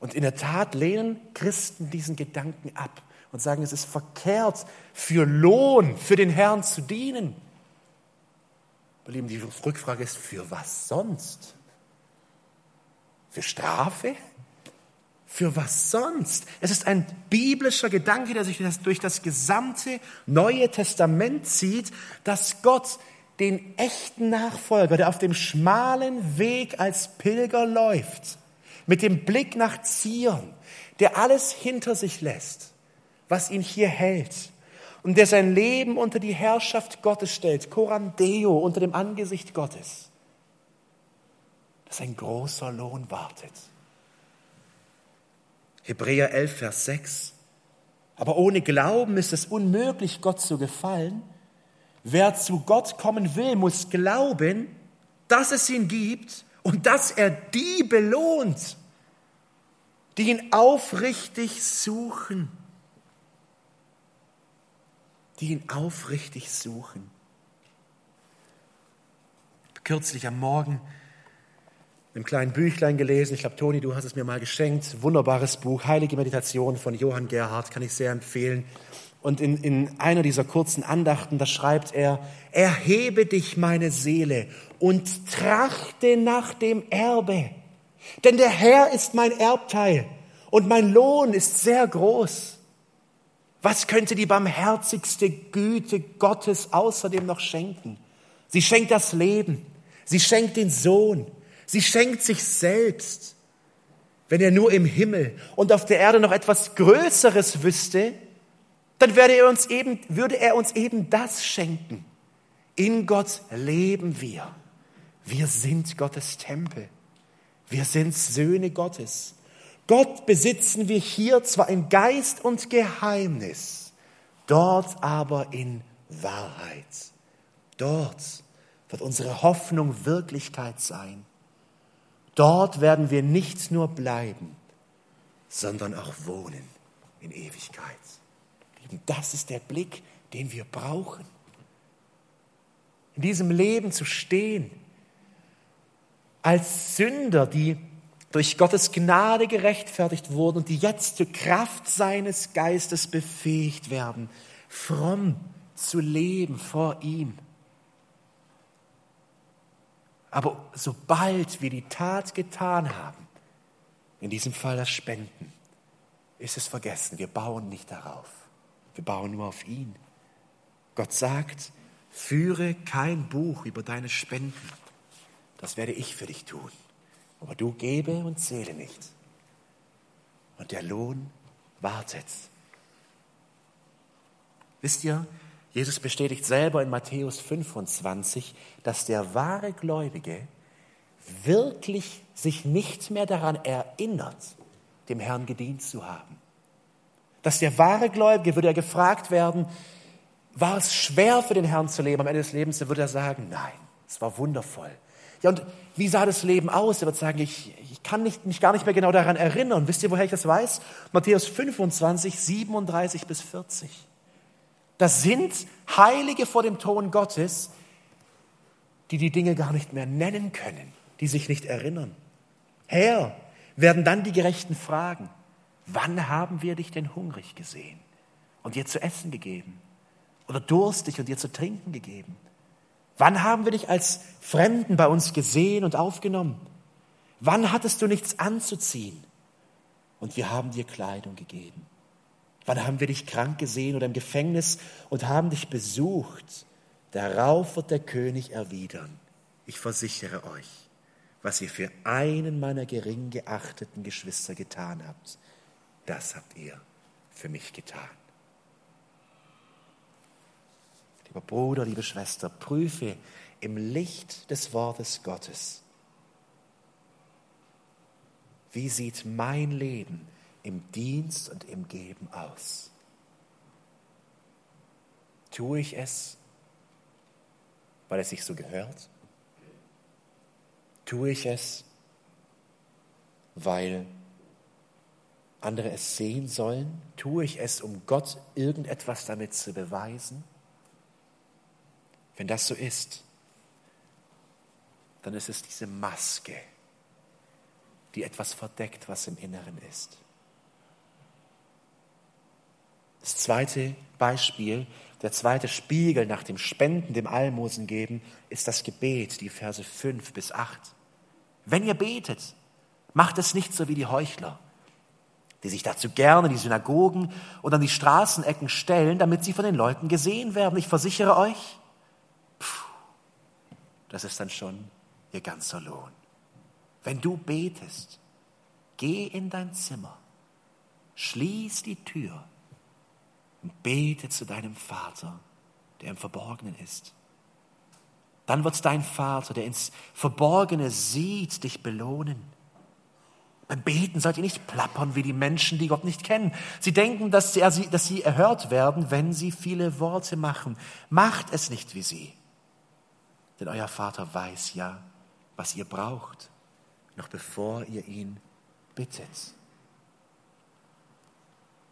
Und in der Tat lehnen Christen diesen Gedanken ab und sagen, es ist verkehrt, für Lohn, für den Herrn zu dienen. Meine Lieben, die Rückfrage ist, für was sonst? Für Strafe? Für was sonst? Es ist ein biblischer Gedanke, der sich durch das gesamte Neue Testament zieht, dass Gott den echten Nachfolger, der auf dem schmalen Weg als Pilger läuft, mit dem Blick nach Zion, der alles hinter sich lässt, was ihn hier hält und der sein Leben unter die Herrschaft Gottes stellt, Coram Deo, unter dem Angesicht Gottes, dass ein großer Lohn wartet. Hebräer 11, Vers 6. Aber ohne Glauben ist es unmöglich, Gott zu gefallen. Wer zu Gott kommen will, muss glauben, dass es ihn gibt und dass er die belohnt, die ihn aufrichtig suchen. Die ihn aufrichtig suchen. Kürzlich am Morgen im kleinen Büchlein gelesen. Ich glaube, Toni, du hast es mir mal geschenkt. Wunderbares Buch, Heilige Meditation von Johann Gerhard, kann ich sehr empfehlen. Und in, in einer dieser kurzen Andachten, da schreibt er, erhebe dich, meine Seele, und trachte nach dem Erbe. Denn der Herr ist mein Erbteil und mein Lohn ist sehr groß. Was könnte die barmherzigste Güte Gottes außerdem noch schenken? Sie schenkt das Leben, sie schenkt den Sohn, sie schenkt sich selbst. Wenn er nur im Himmel und auf der Erde noch etwas Größeres wüsste, dann würde er uns eben, würde er uns eben das schenken. In Gott leben wir. Wir sind Gottes Tempel. Wir sind Söhne Gottes. Gott besitzen wir hier zwar in Geist und Geheimnis, dort aber in Wahrheit. Dort wird unsere Hoffnung Wirklichkeit sein. Dort werden wir nicht nur bleiben, sondern auch wohnen in Ewigkeit. Das ist der Blick, den wir brauchen. in diesem Leben zu stehen, als Sünder, die durch Gottes Gnade gerechtfertigt wurden und die jetzt zur Kraft seines Geistes befähigt werden, fromm zu leben vor ihm. Aber sobald wir die Tat getan haben, in diesem Fall das Spenden, ist es vergessen. Wir bauen nicht darauf. Wir bauen nur auf ihn. Gott sagt, führe kein Buch über deine Spenden. Das werde ich für dich tun. Aber du gebe und zähle nicht. Und der Lohn wartet. Wisst ihr, Jesus bestätigt selber in Matthäus 25, dass der wahre Gläubige wirklich sich nicht mehr daran erinnert, dem Herrn gedient zu haben. Dass der wahre Gläubige, würde er gefragt werden, war es schwer für den Herrn zu leben am Ende des Lebens, dann würde er sagen, nein, es war wundervoll. Ja, und wie sah das Leben aus? Er wird sagen, ich, ich kann nicht, mich gar nicht mehr genau daran erinnern. Wisst ihr, woher ich das weiß? Matthäus 25, 37 bis 40. Das sind Heilige vor dem Thron Gottes, die die Dinge gar nicht mehr nennen können, die sich nicht erinnern. Herr, werden dann die Gerechten fragen, wann haben wir dich denn hungrig gesehen und dir zu essen gegeben? Oder durstig und dir zu trinken gegeben? Wann haben wir dich als Fremden bei uns gesehen und aufgenommen? Wann hattest du nichts anzuziehen und wir haben dir Kleidung gegeben? Wann haben wir dich krank gesehen oder im Gefängnis und haben dich besucht? Darauf wird der König erwidern, ich versichere euch, was ihr für einen meiner gering geachteten Geschwister getan habt, das habt ihr für mich getan. Lieber Bruder, liebe Schwester, prüfe im Licht des Wortes Gottes, wie sieht mein Leben im Dienst und im Geben aus? Tue ich es, weil es sich so gehört? Tue ich es, weil andere es sehen sollen? Tue ich es, um Gott irgendetwas damit zu beweisen? Wenn das so ist, dann ist es diese Maske, die etwas verdeckt, was im Inneren ist. Das zweite Beispiel, der zweite Spiegel nach dem Spenden, dem Almosen geben, ist das Gebet, die Verse 5 bis 8. Wenn ihr betet, macht es nicht so wie die Heuchler, die sich dazu gerne die Synagogen und an die Straßenecken stellen, damit sie von den Leuten gesehen werden. Ich versichere euch, das ist dann schon ihr ganzer Lohn. Wenn du betest, geh in dein Zimmer, schließ die Tür und bete zu deinem Vater, der im Verborgenen ist. Dann wird dein Vater, der ins Verborgene sieht, dich belohnen. Beim Beten sollt ihr nicht plappern wie die Menschen, die Gott nicht kennen. Sie denken, dass sie, dass sie erhört werden, wenn sie viele Worte machen. Macht es nicht wie sie. Denn euer Vater weiß ja, was ihr braucht, noch bevor ihr ihn bittet.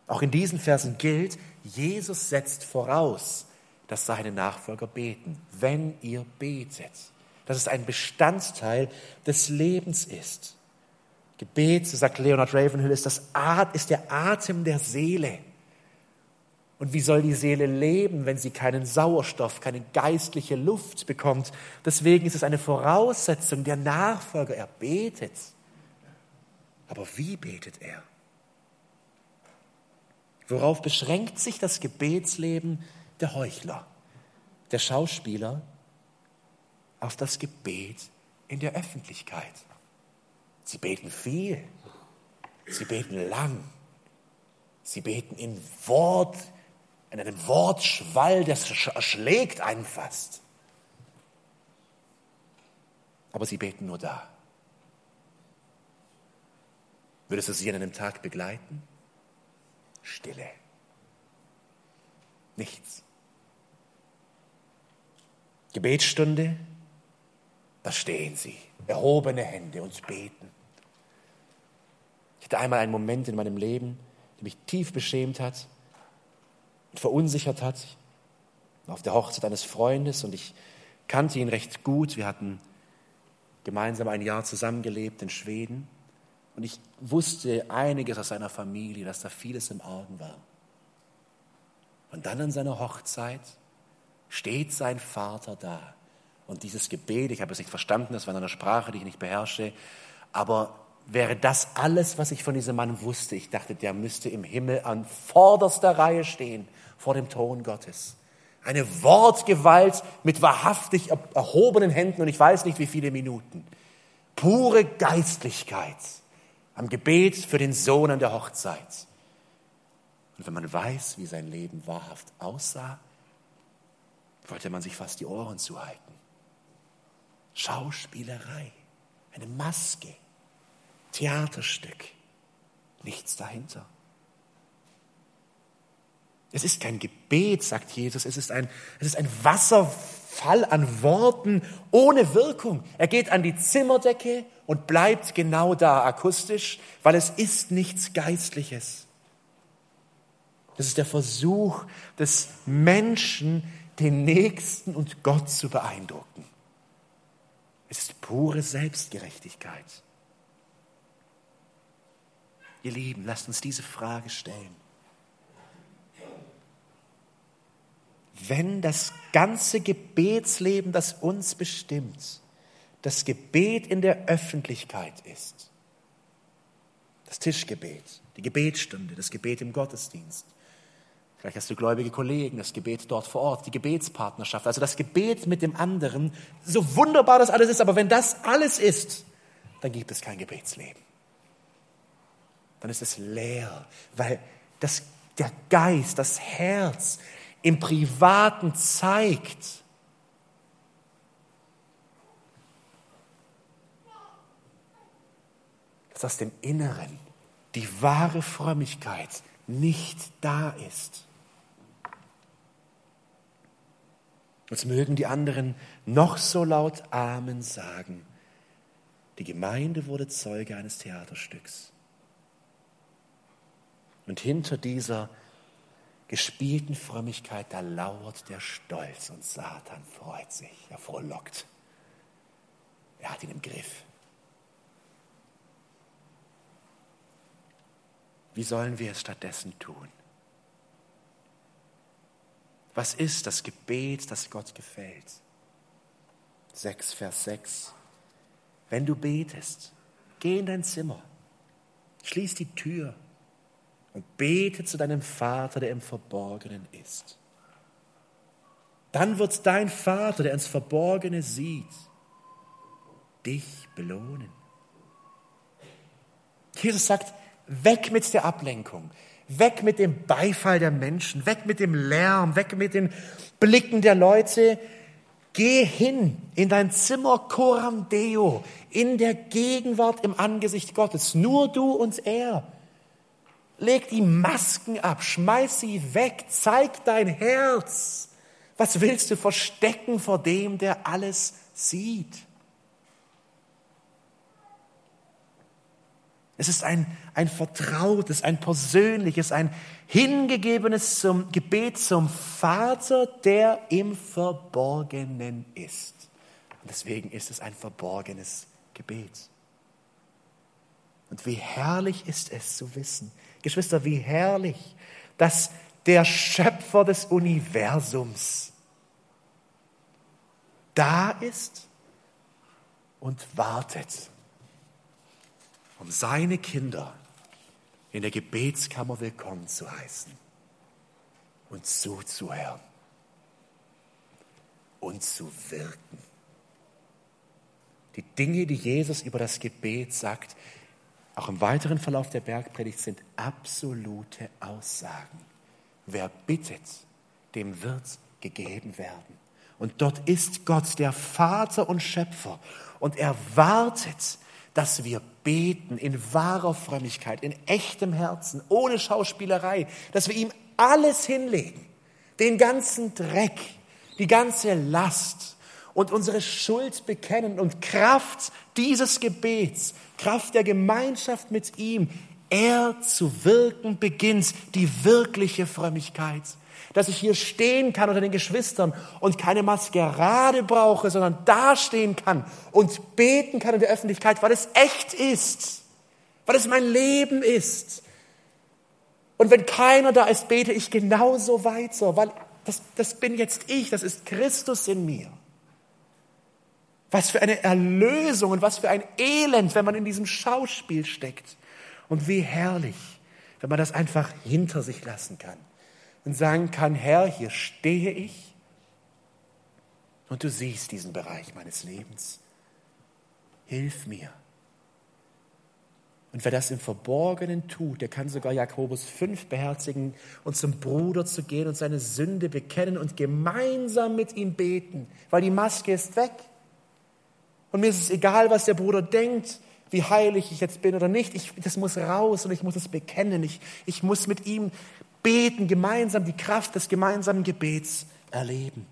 Auch in diesen Versen gilt, Jesus setzt voraus, dass seine Nachfolger beten, wenn ihr betet. Dass es ein Bestandteil des Lebens ist. Gebet, so sagt Leonard Ravenhill, ist, das At ist der Atem der Seele. Und wie soll die Seele leben, wenn sie keinen Sauerstoff, keine geistliche Luft bekommt? Deswegen ist es eine Voraussetzung der Nachfolger. Er betet. Aber wie betet er? Worauf beschränkt sich das Gebetsleben der Heuchler, der Schauspieler? Auf das Gebet in der Öffentlichkeit. Sie beten viel, sie beten lang, sie beten in Wort, in einem Wortschwall, das erschlägt einen fast. Aber sie beten nur da. Würdest du sie an einem Tag begleiten? Stille. Nichts. Gebetsstunde, da stehen sie, erhobene Hände und beten. Ich hatte einmal einen Moment in meinem Leben, der mich tief beschämt hat und verunsichert hat. Auf der Hochzeit eines Freundes und ich kannte ihn recht gut. Wir hatten gemeinsam ein Jahr zusammengelebt in Schweden. Und ich wusste einiges aus seiner Familie, dass da vieles im Argen war. Und dann an seiner Hochzeit steht sein Vater da. Und dieses Gebet, ich habe es nicht verstanden, das war in einer Sprache, die ich nicht beherrsche, aber wäre das alles, was ich von diesem Mann wusste, ich dachte, der müsste im Himmel an vorderster Reihe stehen vor dem Thron Gottes. Eine Wortgewalt mit wahrhaftig erhobenen Händen und ich weiß nicht wie viele Minuten. Pure Geistlichkeit am Gebet für den Sohn an der Hochzeit. Und wenn man weiß, wie sein Leben wahrhaft aussah, wollte man sich fast die Ohren zuhalten. Schauspielerei, eine Maske, Theaterstück, nichts dahinter. Es ist kein Gebet, sagt Jesus, es ist ein, es ist ein Wasserfall an Worten ohne Wirkung. Er geht an die Zimmerdecke und bleibt genau da akustisch, weil es ist nichts Geistliches. Das ist der Versuch des Menschen, den Nächsten und Gott zu beeindrucken. Es ist pure Selbstgerechtigkeit. Ihr Lieben, lasst uns diese Frage stellen. Wenn das ganze Gebetsleben, das uns bestimmt, das Gebet in der Öffentlichkeit ist, das Tischgebet, die Gebetsstunde, das Gebet im Gottesdienst, Vielleicht hast du gläubige Kollegen, das Gebet dort vor Ort, die Gebetspartnerschaft, also das Gebet mit dem anderen. So wunderbar das alles ist, aber wenn das alles ist, dann gibt es kein Gebetsleben. Dann ist es leer, weil das, der Geist, das Herz im Privaten zeigt, dass aus dem Inneren die wahre Frömmigkeit nicht da ist. Jetzt mögen die anderen noch so laut Amen sagen. Die Gemeinde wurde Zeuge eines Theaterstücks. Und hinter dieser gespielten Frömmigkeit, da lauert der Stolz und Satan freut sich, er frohlockt. Er hat ihn im Griff. Wie sollen wir es stattdessen tun? Was ist das Gebet, das Gott gefällt? 6, Vers 6. Wenn du betest, geh in dein Zimmer, schließ die Tür und bete zu deinem Vater, der im Verborgenen ist. Dann wird dein Vater, der ins Verborgene sieht, dich belohnen. Jesus sagt, weg mit der Ablenkung, Weg mit dem Beifall der Menschen, weg mit dem Lärm, weg mit den Blicken der Leute. Geh hin in dein Zimmer Coram Deo, in der Gegenwart im Angesicht Gottes. Nur du und er. Leg die Masken ab, schmeiß sie weg, zeig dein Herz. Was willst du verstecken vor dem, der alles sieht? Es ist ein, ein vertrautes, ein persönliches, ein hingegebenes zum Gebet zum Vater, der im Verborgenen ist. Und deswegen ist es ein verborgenes Gebet. Und wie herrlich ist es zu wissen, Geschwister, wie herrlich, dass der Schöpfer des Universums da ist und wartet um seine Kinder in der Gebetskammer willkommen zu heißen und zuzuhören und zu wirken. Die Dinge, die Jesus über das Gebet sagt, auch im weiteren Verlauf der Bergpredigt sind absolute Aussagen. Wer bittet, dem wird gegeben werden. Und dort ist Gott, der Vater und Schöpfer. Und er wartet, dass wir beten in wahrer Frömmigkeit, in echtem Herzen, ohne Schauspielerei, dass wir ihm alles hinlegen, den ganzen Dreck, die ganze Last und unsere Schuld bekennen und Kraft dieses Gebets, Kraft der Gemeinschaft mit ihm, er zu wirken beginnt, die wirkliche Frömmigkeit, dass ich hier stehen kann unter den Geschwistern und keine Maskerade brauche, sondern dastehen kann und beten kann in der Öffentlichkeit, weil es echt ist, weil es mein Leben ist. Und wenn keiner da ist, bete ich genauso weiter, weil das, das bin jetzt ich, das ist Christus in mir. Was für eine Erlösung und was für ein Elend, wenn man in diesem Schauspiel steckt. Und wie herrlich, wenn man das einfach hinter sich lassen kann und sagen kann, Herr, hier stehe ich und du siehst diesen Bereich meines Lebens. Hilf mir. Und wer das im Verborgenen tut, der kann sogar Jakobus 5 beherzigen und zum Bruder zu gehen und seine Sünde bekennen und gemeinsam mit ihm beten, weil die Maske ist weg. Und mir ist es egal, was der Bruder denkt, wie heilig ich jetzt bin oder nicht. Ich, das muss raus und ich muss es bekennen. Ich, ich muss mit ihm beten, gemeinsam die Kraft des gemeinsamen Gebets erleben.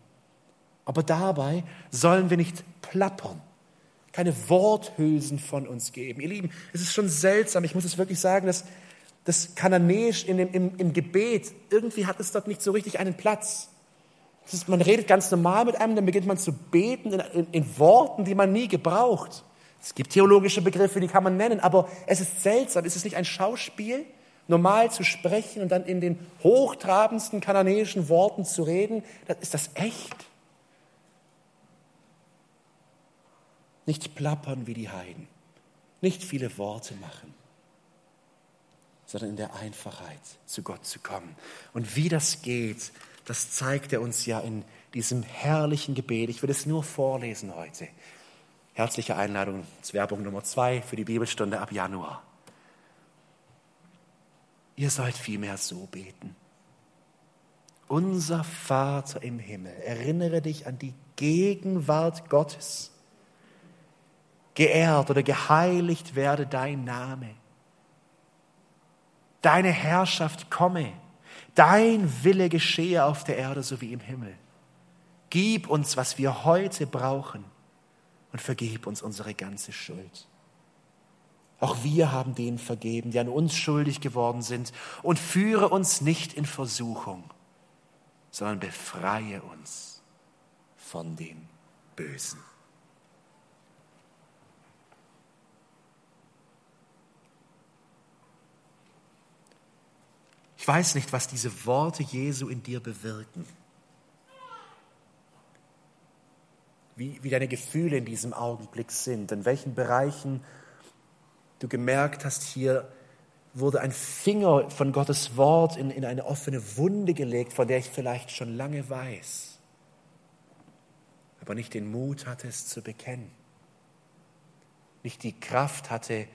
Aber dabei sollen wir nicht plappern, keine Worthülsen von uns geben. Ihr Lieben, es ist schon seltsam, ich muss es wirklich sagen, dass das Kananäisch in dem, im, im Gebet, irgendwie hat es dort nicht so richtig einen Platz. Ist, man redet ganz normal mit einem, dann beginnt man zu beten in, in, in Worten, die man nie gebraucht. Es gibt theologische Begriffe, die kann man nennen, aber es ist seltsam. Ist es nicht ein Schauspiel, normal zu sprechen und dann in den hochtrabendsten kananäischen Worten zu reden? Ist das echt? Nicht plappern wie die Heiden, nicht viele Worte machen, sondern in der Einfachheit zu Gott zu kommen. Und wie das geht, das zeigt er uns ja in diesem herrlichen Gebet. Ich will es nur vorlesen heute. Herzliche Einladung, das Werbung Nummer zwei für die Bibelstunde ab Januar. Ihr sollt vielmehr so beten. Unser Vater im Himmel, erinnere dich an die Gegenwart Gottes. Geehrt oder geheiligt werde dein Name. Deine Herrschaft komme. Dein Wille geschehe auf der Erde so wie im Himmel. Gib uns, was wir heute brauchen und vergib uns unsere ganze Schuld. Auch wir haben denen vergeben, die an uns schuldig geworden sind. Und führe uns nicht in Versuchung, sondern befreie uns von dem Bösen. Weiß nicht, was diese Worte Jesu in dir bewirken. wie, wie deine Gefühle in diesem Augenblick sind, in welchen Bereichen du gemerkt hast, hier wurde ein Finger von Gottes Wort in, in eine offene Wunde gelegt, von der ich vielleicht schon lange weiß, aber nicht den Mut hatte, es zu bekennen, nicht die Kraft hatte,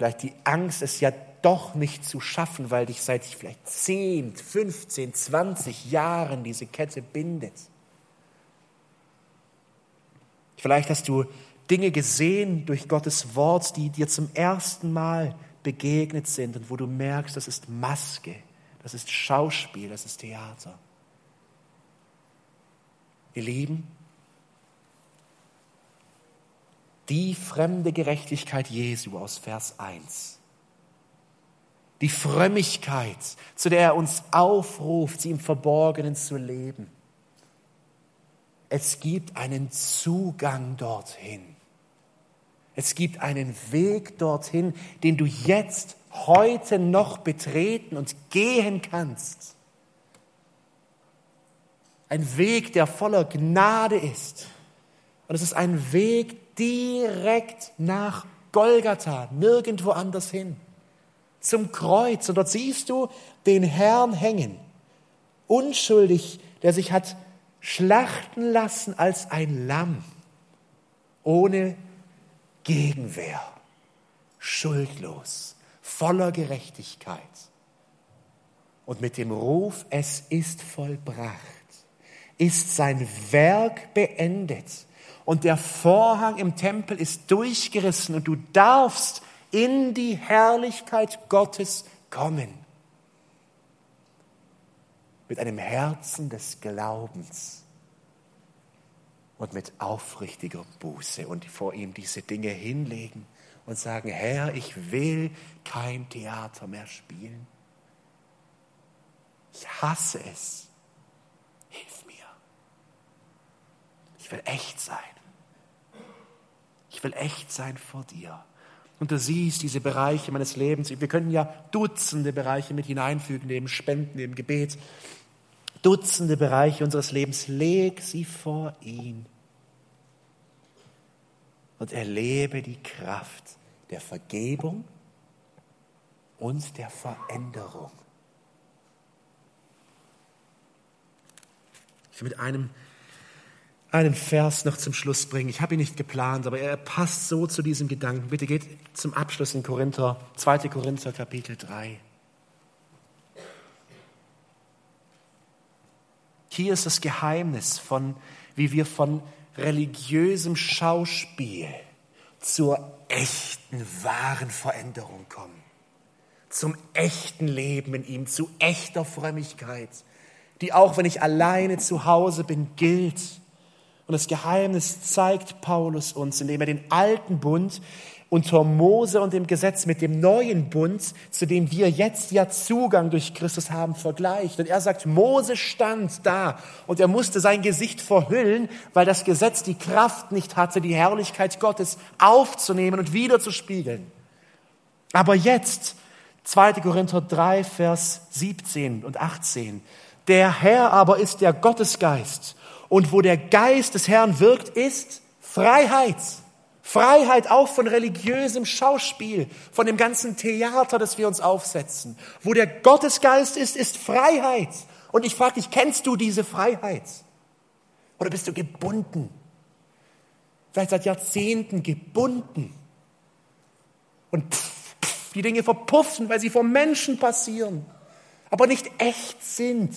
vielleicht die Angst, es ja doch nicht zu schaffen, weil dich seit vielleicht 10, 15, 20 Jahren diese Kette bindet. Vielleicht hast du Dinge gesehen durch Gottes Wort, die dir zum ersten Mal begegnet sind und wo du merkst, das ist Maske, das ist Schauspiel, das ist Theater. Ihr Lieben, die fremde Gerechtigkeit Jesu aus Vers 1, die Frömmigkeit, zu der er uns aufruft, sie im Verborgenen zu leben, es gibt einen Zugang dorthin. Es gibt einen Weg dorthin, den du jetzt, heute noch betreten und gehen kannst. Ein Weg, der voller Gnade ist. Und es ist ein Weg direkt nach Golgatha, nirgendwo anders hin. Zum Kreuz. Und dort siehst du den Herrn hängen. Unschuldig, der sich hat schlachten lassen als ein Lamm, ohne Gegenwehr, schuldlos, voller Gerechtigkeit. Und mit dem Ruf, es ist vollbracht, ist sein Werk beendet. Und der Vorhang im Tempel ist durchgerissen und du darfst in die Herrlichkeit Gottes kommen mit einem Herzen des Glaubens und mit aufrichtiger Buße und vor ihm diese Dinge hinlegen und sagen, Herr, ich will kein Theater mehr spielen. Ich hasse es. Hilf mir. Ich will echt sein. Ich will echt sein vor dir. Und du siehst diese Bereiche meines Lebens. Wir können ja Dutzende Bereiche mit hineinfügen, neben Spenden, neben Gebet. Dutzende Bereiche unseres Lebens. Leg sie vor ihn. Und erlebe die Kraft der Vergebung und der Veränderung. Ich will mit einem einen Vers noch zum Schluss bringen. Ich habe ihn nicht geplant, aber er passt so zu diesem Gedanken. Bitte geht zum Abschluss in Korinther, 2. Korinther Kapitel 3. Hier ist das Geheimnis von, wie wir von religiösem Schauspiel zur echten, wahren Veränderung kommen. Zum echten Leben in ihm, zu echter Frömmigkeit, die auch wenn ich alleine zu Hause bin, gilt und das Geheimnis zeigt Paulus uns, indem er den alten Bund unter Mose und dem Gesetz mit dem neuen Bund, zu dem wir jetzt ja Zugang durch Christus haben, vergleicht. Und er sagt, Mose stand da und er musste sein Gesicht verhüllen, weil das Gesetz die Kraft nicht hatte, die Herrlichkeit Gottes aufzunehmen und wieder zu spiegeln. Aber jetzt, 2. Korinther 3, Vers 17 und 18, der Herr aber ist der Gottesgeist und wo der Geist des Herrn wirkt, ist Freiheit. Freiheit auch von religiösem Schauspiel, von dem ganzen Theater, das wir uns aufsetzen. Wo der Gottesgeist ist, ist Freiheit. Und ich frage dich, kennst du diese Freiheit? Oder bist du gebunden? Vielleicht seit Jahrzehnten gebunden. Und pff, pff, die Dinge verpuffen, weil sie vom Menschen passieren, aber nicht echt sind.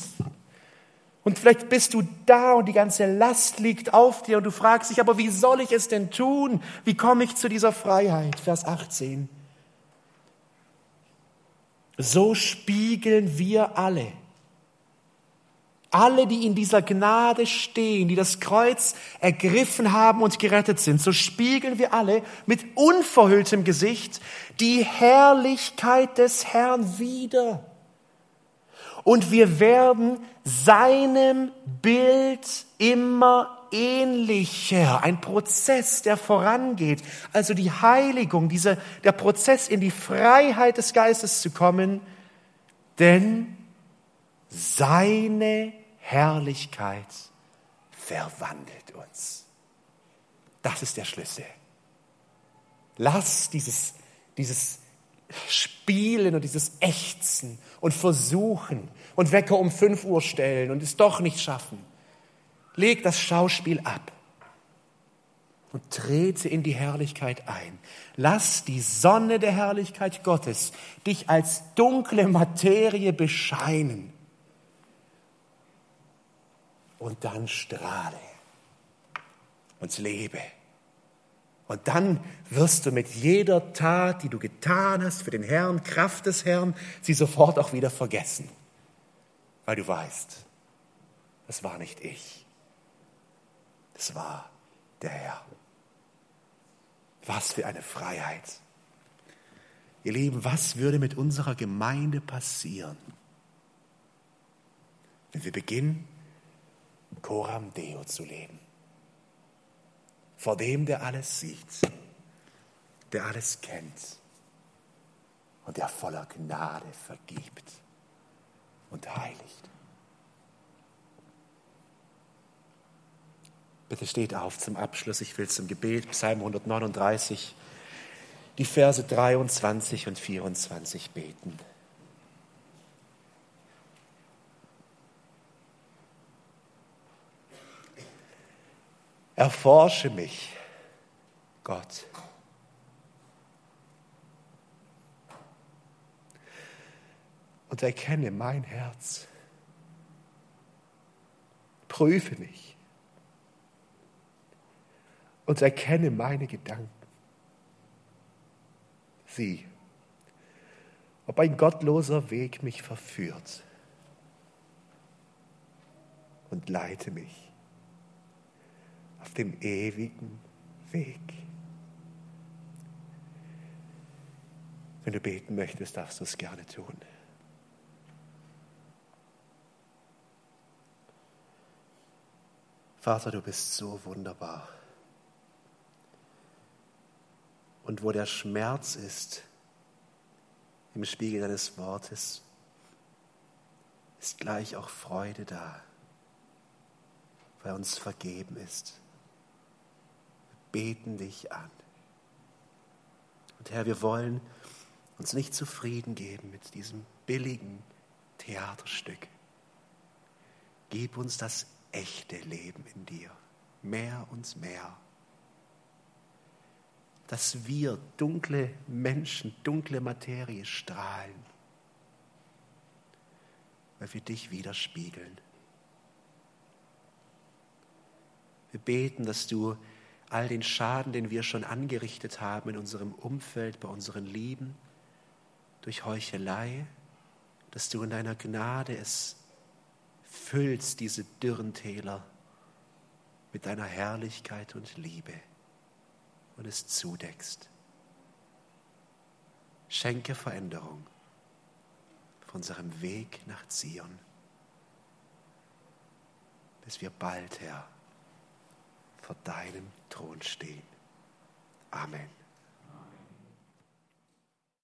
Und vielleicht bist du da und die ganze Last liegt auf dir und du fragst dich, aber wie soll ich es denn tun? Wie komme ich zu dieser Freiheit? Vers 18. So spiegeln wir alle, alle, die in dieser Gnade stehen, die das Kreuz ergriffen haben und gerettet sind, so spiegeln wir alle mit unverhülltem Gesicht die Herrlichkeit des Herrn wieder und wir werden seinem Bild immer ähnlicher. Ein Prozess, der vorangeht. Also die Heiligung, diese, der Prozess in die Freiheit des Geistes zu kommen, denn seine Herrlichkeit verwandelt uns. Das ist der Schlüssel. Lass dieses, dieses Spielen und dieses Ächzen und Versuchen und Wecker um 5 Uhr stellen und es doch nicht schaffen. Leg das Schauspiel ab und trete in die Herrlichkeit ein. Lass die Sonne der Herrlichkeit Gottes dich als dunkle Materie bescheinen. Und dann strahle und lebe. Und dann wirst du mit jeder Tat, die du getan hast für den Herrn, Kraft des Herrn, sie sofort auch wieder vergessen. Weil du weißt, das war nicht ich. Das war der Herr. Was für eine Freiheit. Ihr Lieben, was würde mit unserer Gemeinde passieren, wenn wir beginnen, Coram Deo zu leben? Vor dem, der alles sieht, der alles kennt und der voller Gnade vergibt und heiligt. Bitte steht auf zum Abschluss. Ich will zum Gebet, Psalm 139, die Verse 23 und 24 beten. Erforsche mich, Gott. Und erkenne mein Herz. Prüfe mich und erkenne meine Gedanken. Sieh, ob ein gottloser Weg mich verführt und leite mich auf dem ewigen Weg. Wenn du beten möchtest, darfst du es gerne tun. Vater, du bist so wunderbar. Und wo der Schmerz ist, im Spiegel deines Wortes, ist gleich auch Freude da, weil uns vergeben ist. Beten dich an. Und Herr, wir wollen uns nicht zufrieden geben mit diesem billigen Theaterstück. Gib uns das echte Leben in dir, mehr und mehr. Dass wir dunkle Menschen, dunkle Materie strahlen, weil wir dich widerspiegeln. Wir beten, dass du all den Schaden, den wir schon angerichtet haben in unserem Umfeld, bei unseren Lieben, durch Heuchelei, dass du in deiner Gnade es füllst, diese dürren Täler, mit deiner Herrlichkeit und Liebe und es zudeckst. Schenke Veränderung auf unserem Weg nach Zion, bis wir bald, Herr, vor deinem Thron stehen. Amen.